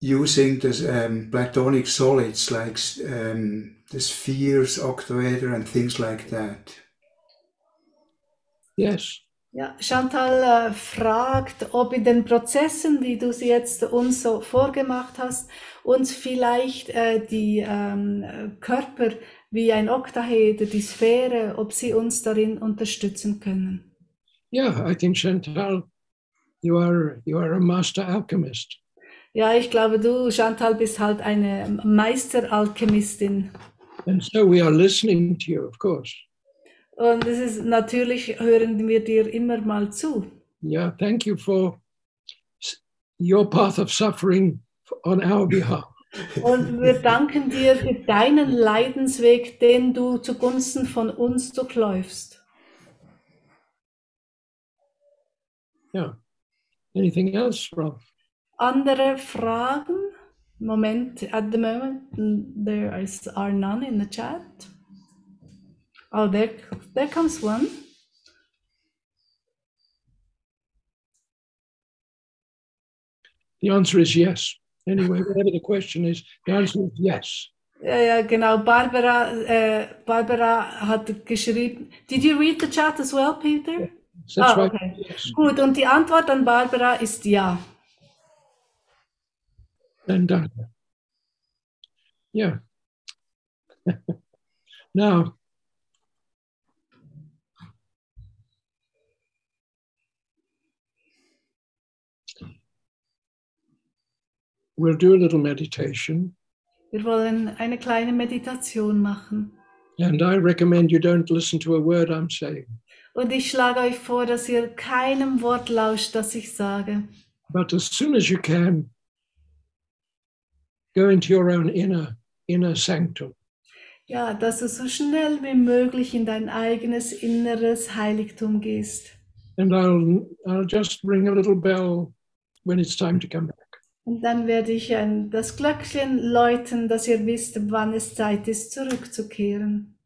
using the um, Platonic solids like um, the spheres, octoeder, and things like that. yes, Ja, Chantal äh, fragt, ob in den Prozessen, wie du sie jetzt uns so vorgemacht hast, uns vielleicht äh, die ähm, äh, Körper wie ein Oktaheder, die Sphäre, ob sie uns darin unterstützen können. yeah, I think Chantal, you are you are a master alchemist, Ja, ich glaube, du, Chantal, bist halt eine Meisteralchemistin. and so we are listening to you, of course. Und es ist natürlich, hören wir dir immer mal zu. Yeah, thank you for your path of suffering on our behalf. Und wir danken dir für deinen Leidensweg, den du zugunsten von uns durchläufst. Yeah. Anything else, Rob? Andere Fragen? Moment, at the moment, there is, are none in the chat. Oh, there, there comes one. The answer is yes. Anyway, whatever the question is, the answer is yes. Ja, ja, genau. Barbara, äh, Barbara hat geschrieben. Did you read the chat as well, Peter? That's Ah, why okay. yes. Gut, und die Antwort an Barbara ist ja. And done. Yeah. now, we'll do a little meditation, Wir wollen eine kleine Meditation machen. and I recommend you don't listen to a word I'm saying, Und ich schlage euch vor, dass ihr keinem Wort lauscht, das ich sage. but as soon as you can, go into your own inner inner sanctum Ja, dass du so schnell wie möglich in dein eigenes inneres Heiligtum gehst. and I'll I'll just ring a little bell when it's time to come back. Und dann werde ich ein, das Glöckchen läuten, dass ihr wisst, wann es Zeit ist, zurückzukehren.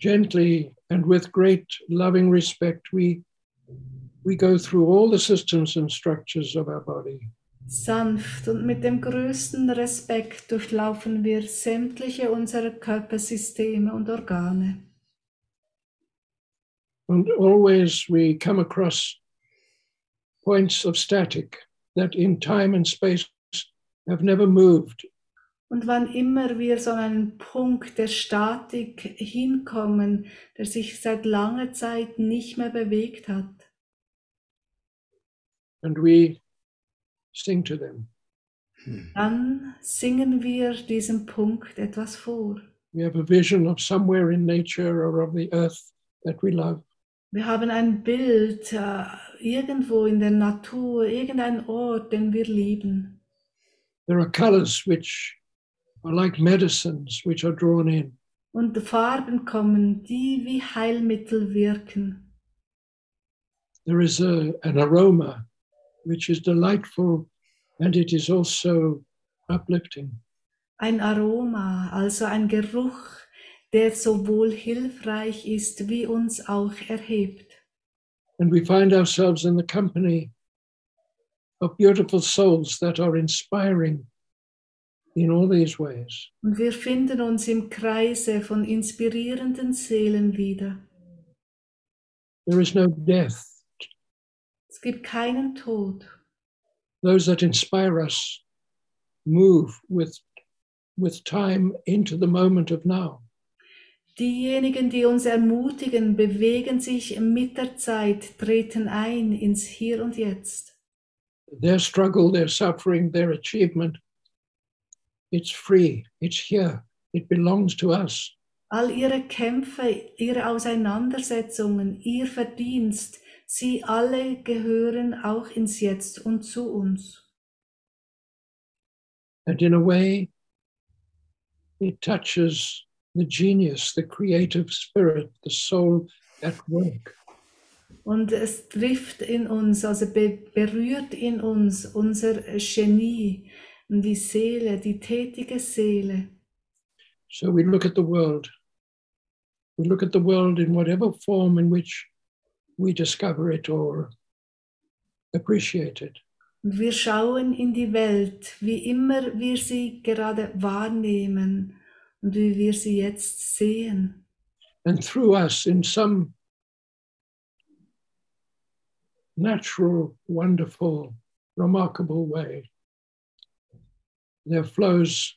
Gently and with great loving respect, we we go through all the systems and structures of our body. Sanft und mit dem größten Respekt durchlaufen wir sämtliche unserer Körpersysteme und Organe. And always we come across points of static that in time and space have never moved. Und wann immer wir so an einen Punkt der Statik hinkommen, der sich seit langer Zeit nicht mehr bewegt hat, And we sing to them. Hmm. dann singen wir diesem Punkt etwas vor. We have a vision of somewhere in nature or of the earth that we love. Wir haben ein Bild äh, irgendwo in der Natur, irgendein Ort, den wir lieben. There are colors which are like medicines which are drawn in. Und Farben kommen, die wie Heilmittel wirken. There is a, an aroma which is delightful and it is also uplifting. Ein Aroma, also ein Geruch, der sowohl hilfreich ist wie uns auch erhebt. And we find ourselves in the company of beautiful souls that are inspiring in all these ways. Und wir finden uns im Kreise von inspirierenden Seelen wieder. There is no death. Es gibt keinen Tod. Those that inspire us move with, with time into the moment of now. Diejenigen, die uns ermutigen, bewegen sich mit der Zeit, treten ein ins Hier und Jetzt. Their struggle, their suffering, their achievement, it's free, it's here, it belongs to us. All ihre Kämpfe, ihre Auseinandersetzungen, ihr Verdienst, sie alle gehören auch ins Jetzt und zu uns. And in a way, it touches the genius, the creative spirit, the soul at work. Und es trifft in uns, also be berührt in uns unser Genie, die Seele, die tätige Seele. So we look at the world. We look at the world in whatever form in which we discover it or appreciate it. Wir schauen in die Welt, wie immer wir sie gerade wahrnehmen und wie wir sie jetzt sehen. And through us, in some natural, wonderful, remarkable way, there flows,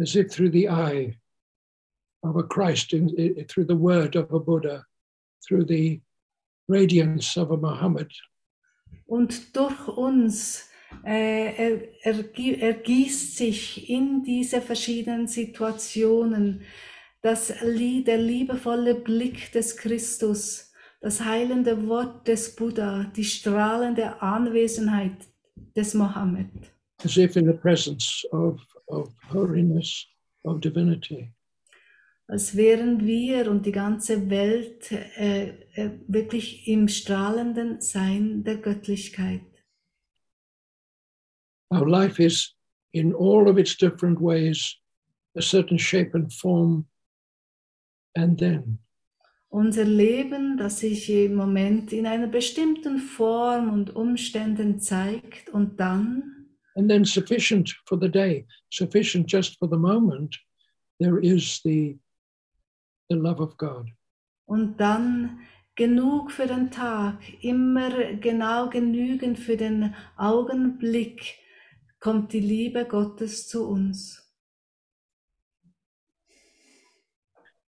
as if through the eye of a Christ, in, i- through the word of a Buddha, through the radiance of a Muhammad, Und durch uns äh, er, ergi- ergießt sich in diese verschiedenen Situationen das, der liebevolle Blick des Christus, das heilende Wort des Buddha, die strahlende Anwesenheit des Mohammed. as if in the presence of, of holiness, of divinity. als wären wir und die ganze Welt äh, äh, wirklich im strahlenden Sein der Göttlichkeit. Our life is, in all of its different ways, a certain shape and form, and then. Unser Leben, das sich im Moment in einer bestimmten Form und Umständen zeigt und dann, And then sufficient for the day, sufficient just for the moment, there is the, the love of God. und dann genug für den Tag, immer genau genügend für den Augenblick kommt die Liebe Gottes zu uns.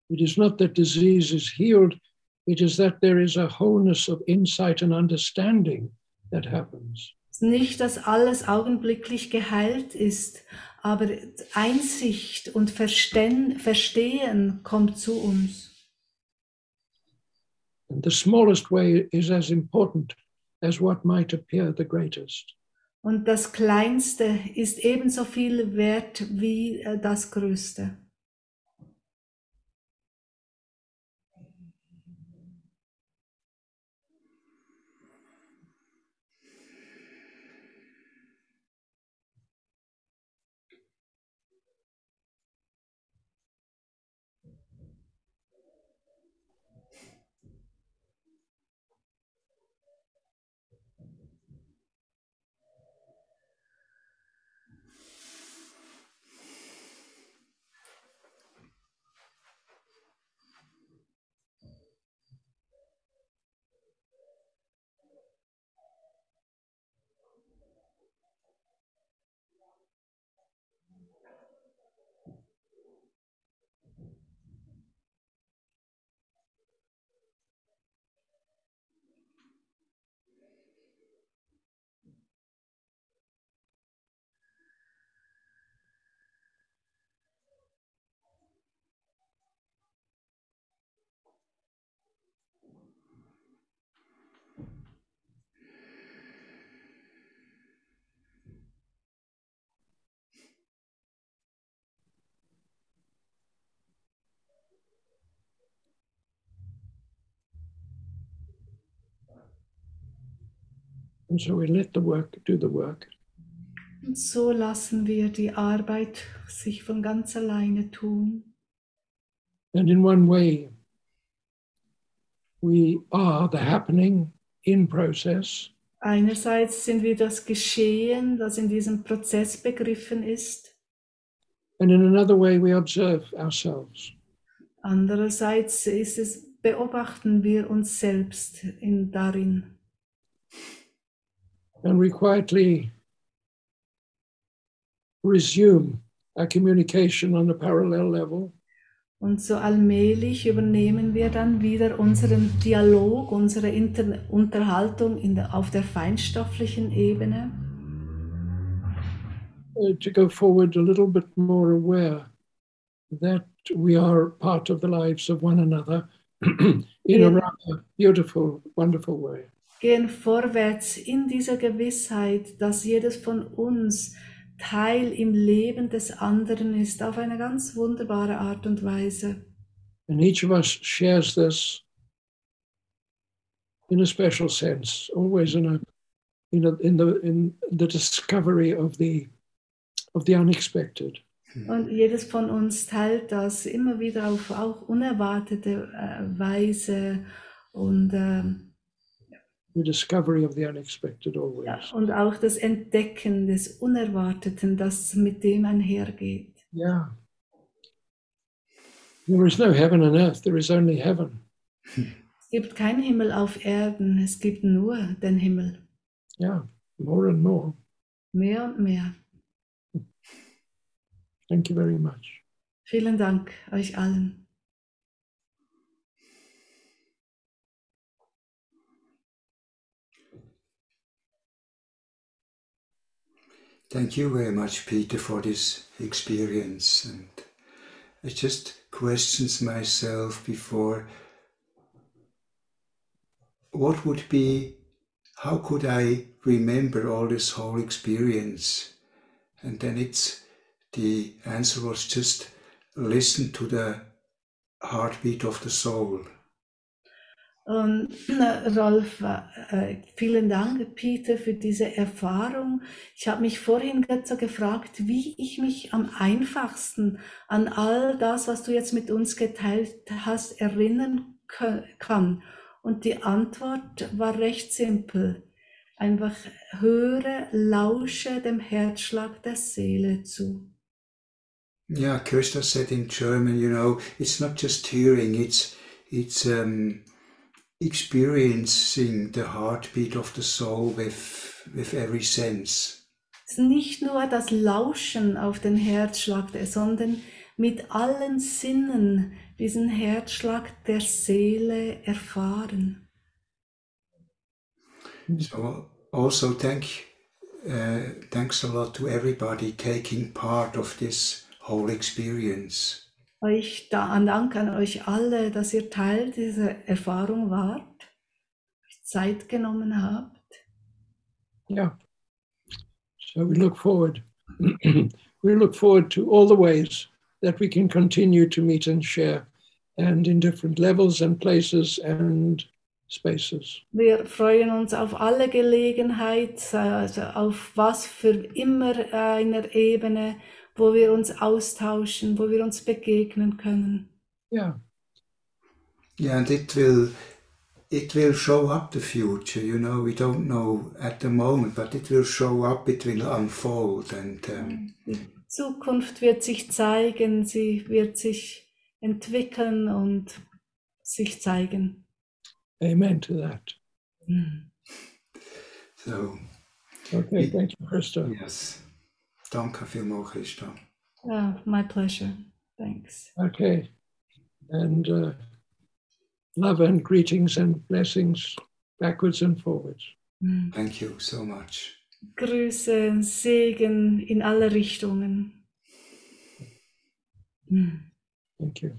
It is not that disease is healed, it is that there is a wholeness of insight and understanding that happens. Nicht, dass alles augenblicklich geheilt ist, aber Einsicht und Verstehen, Verstehen kommt zu uns. And the smallest way is as important as what might appear the greatest. Und das Kleinste ist ebenso viel wert wie äh, das Größte. And so we let the work do the work. Und so lassen wir die Arbeit sich von ganz alleine tun. And in one way, we are the happening in process. Einerseits sind wir das Geschehen, das in diesem Prozess begriffen ist. And in another way, we observe ourselves. Andererseits ist es, beobachten wir uns selbst in, darin. And we quietly resume our communication on a parallel level. Und so allmählich übernehmen wir dann wieder unseren Dialog, unsere Inter Unterhaltung in der, auf der feinstofflichen Ebene. uh, to go forward a little bit more aware that we are part of the lives of one another in a rather beautiful, wonderful way. Gehen vorwärts in dieser Gewissheit, dass jedes von uns Teil im Leben des anderen ist, auf eine ganz wunderbare Art und Weise. And each of us shares this in a special sense, always in a in, a, in the in the discovery of the of the unexpected. Und jedes von uns teilt das immer wieder auf auch unerwartete äh, Weise und, ähm, The discovery of the unexpected always. ja, und auch das Entdecken des Unerwarteten, das mit dem einhergeht. Yeah. There is no heaven and earth, there is only heaven. Es gibt keinen Himmel auf Erden, es gibt nur den Himmel. Yeah, more and more. Mehr und mehr. Thank you very much. Vielen Dank euch allen. Thank you very much, Peter, for this experience. And I just questions myself before what would be, how could I remember all this whole experience? And then it's, the answer was just listen to the heartbeat of the soul. Und äh, Rolf, äh, vielen Dank, Peter, für diese Erfahrung. Ich habe mich vorhin so gefragt, wie ich mich am einfachsten an all das, was du jetzt mit uns geteilt hast, erinnern kann. Und die Antwort war recht simpel. Einfach höre, lausche dem Herzschlag der Seele zu. Yeah, Kirsta said in German, you know, it's not just hearing, it's it's um, experiencing the heartbeat of the soul with with every sense. Es ist nicht nur das Lauschen auf den Herzschlag, sondern mit allen Sinnen diesen Herzschlag der Seele erfahren. So also thank uh, thanks a lot to everybody taking part of this whole experience. Euch da, Dank an euch alle, dass ihr Teil dieser Erfahrung wart, Zeit genommen habt. Yeah. So we look forward. we look forward to all the ways that we can continue to meet and share, and in different levels and places and spaces. Wir freuen uns auf alle Gelegenheit, also auf was für immer einer Ebene, wo wir uns austauschen, wo wir uns begegnen können. Yeah. Yeah, and it will it will show up the future. You know, we don't know at the moment, but it will show up. It will unfold, and um, Die Zukunft wird sich zeigen, sie wird sich entwickeln und sich zeigen. Amen to that. so Okay, thank you, Krista. yes. Danke vielmals, Christa. Yeah, my pleasure. Thanks. Okay. And uh, love and greetings and blessings backwards and forwards. Mm. Thank you so much. Grüße, Segen in alle Richtungen. Mm. Thank you.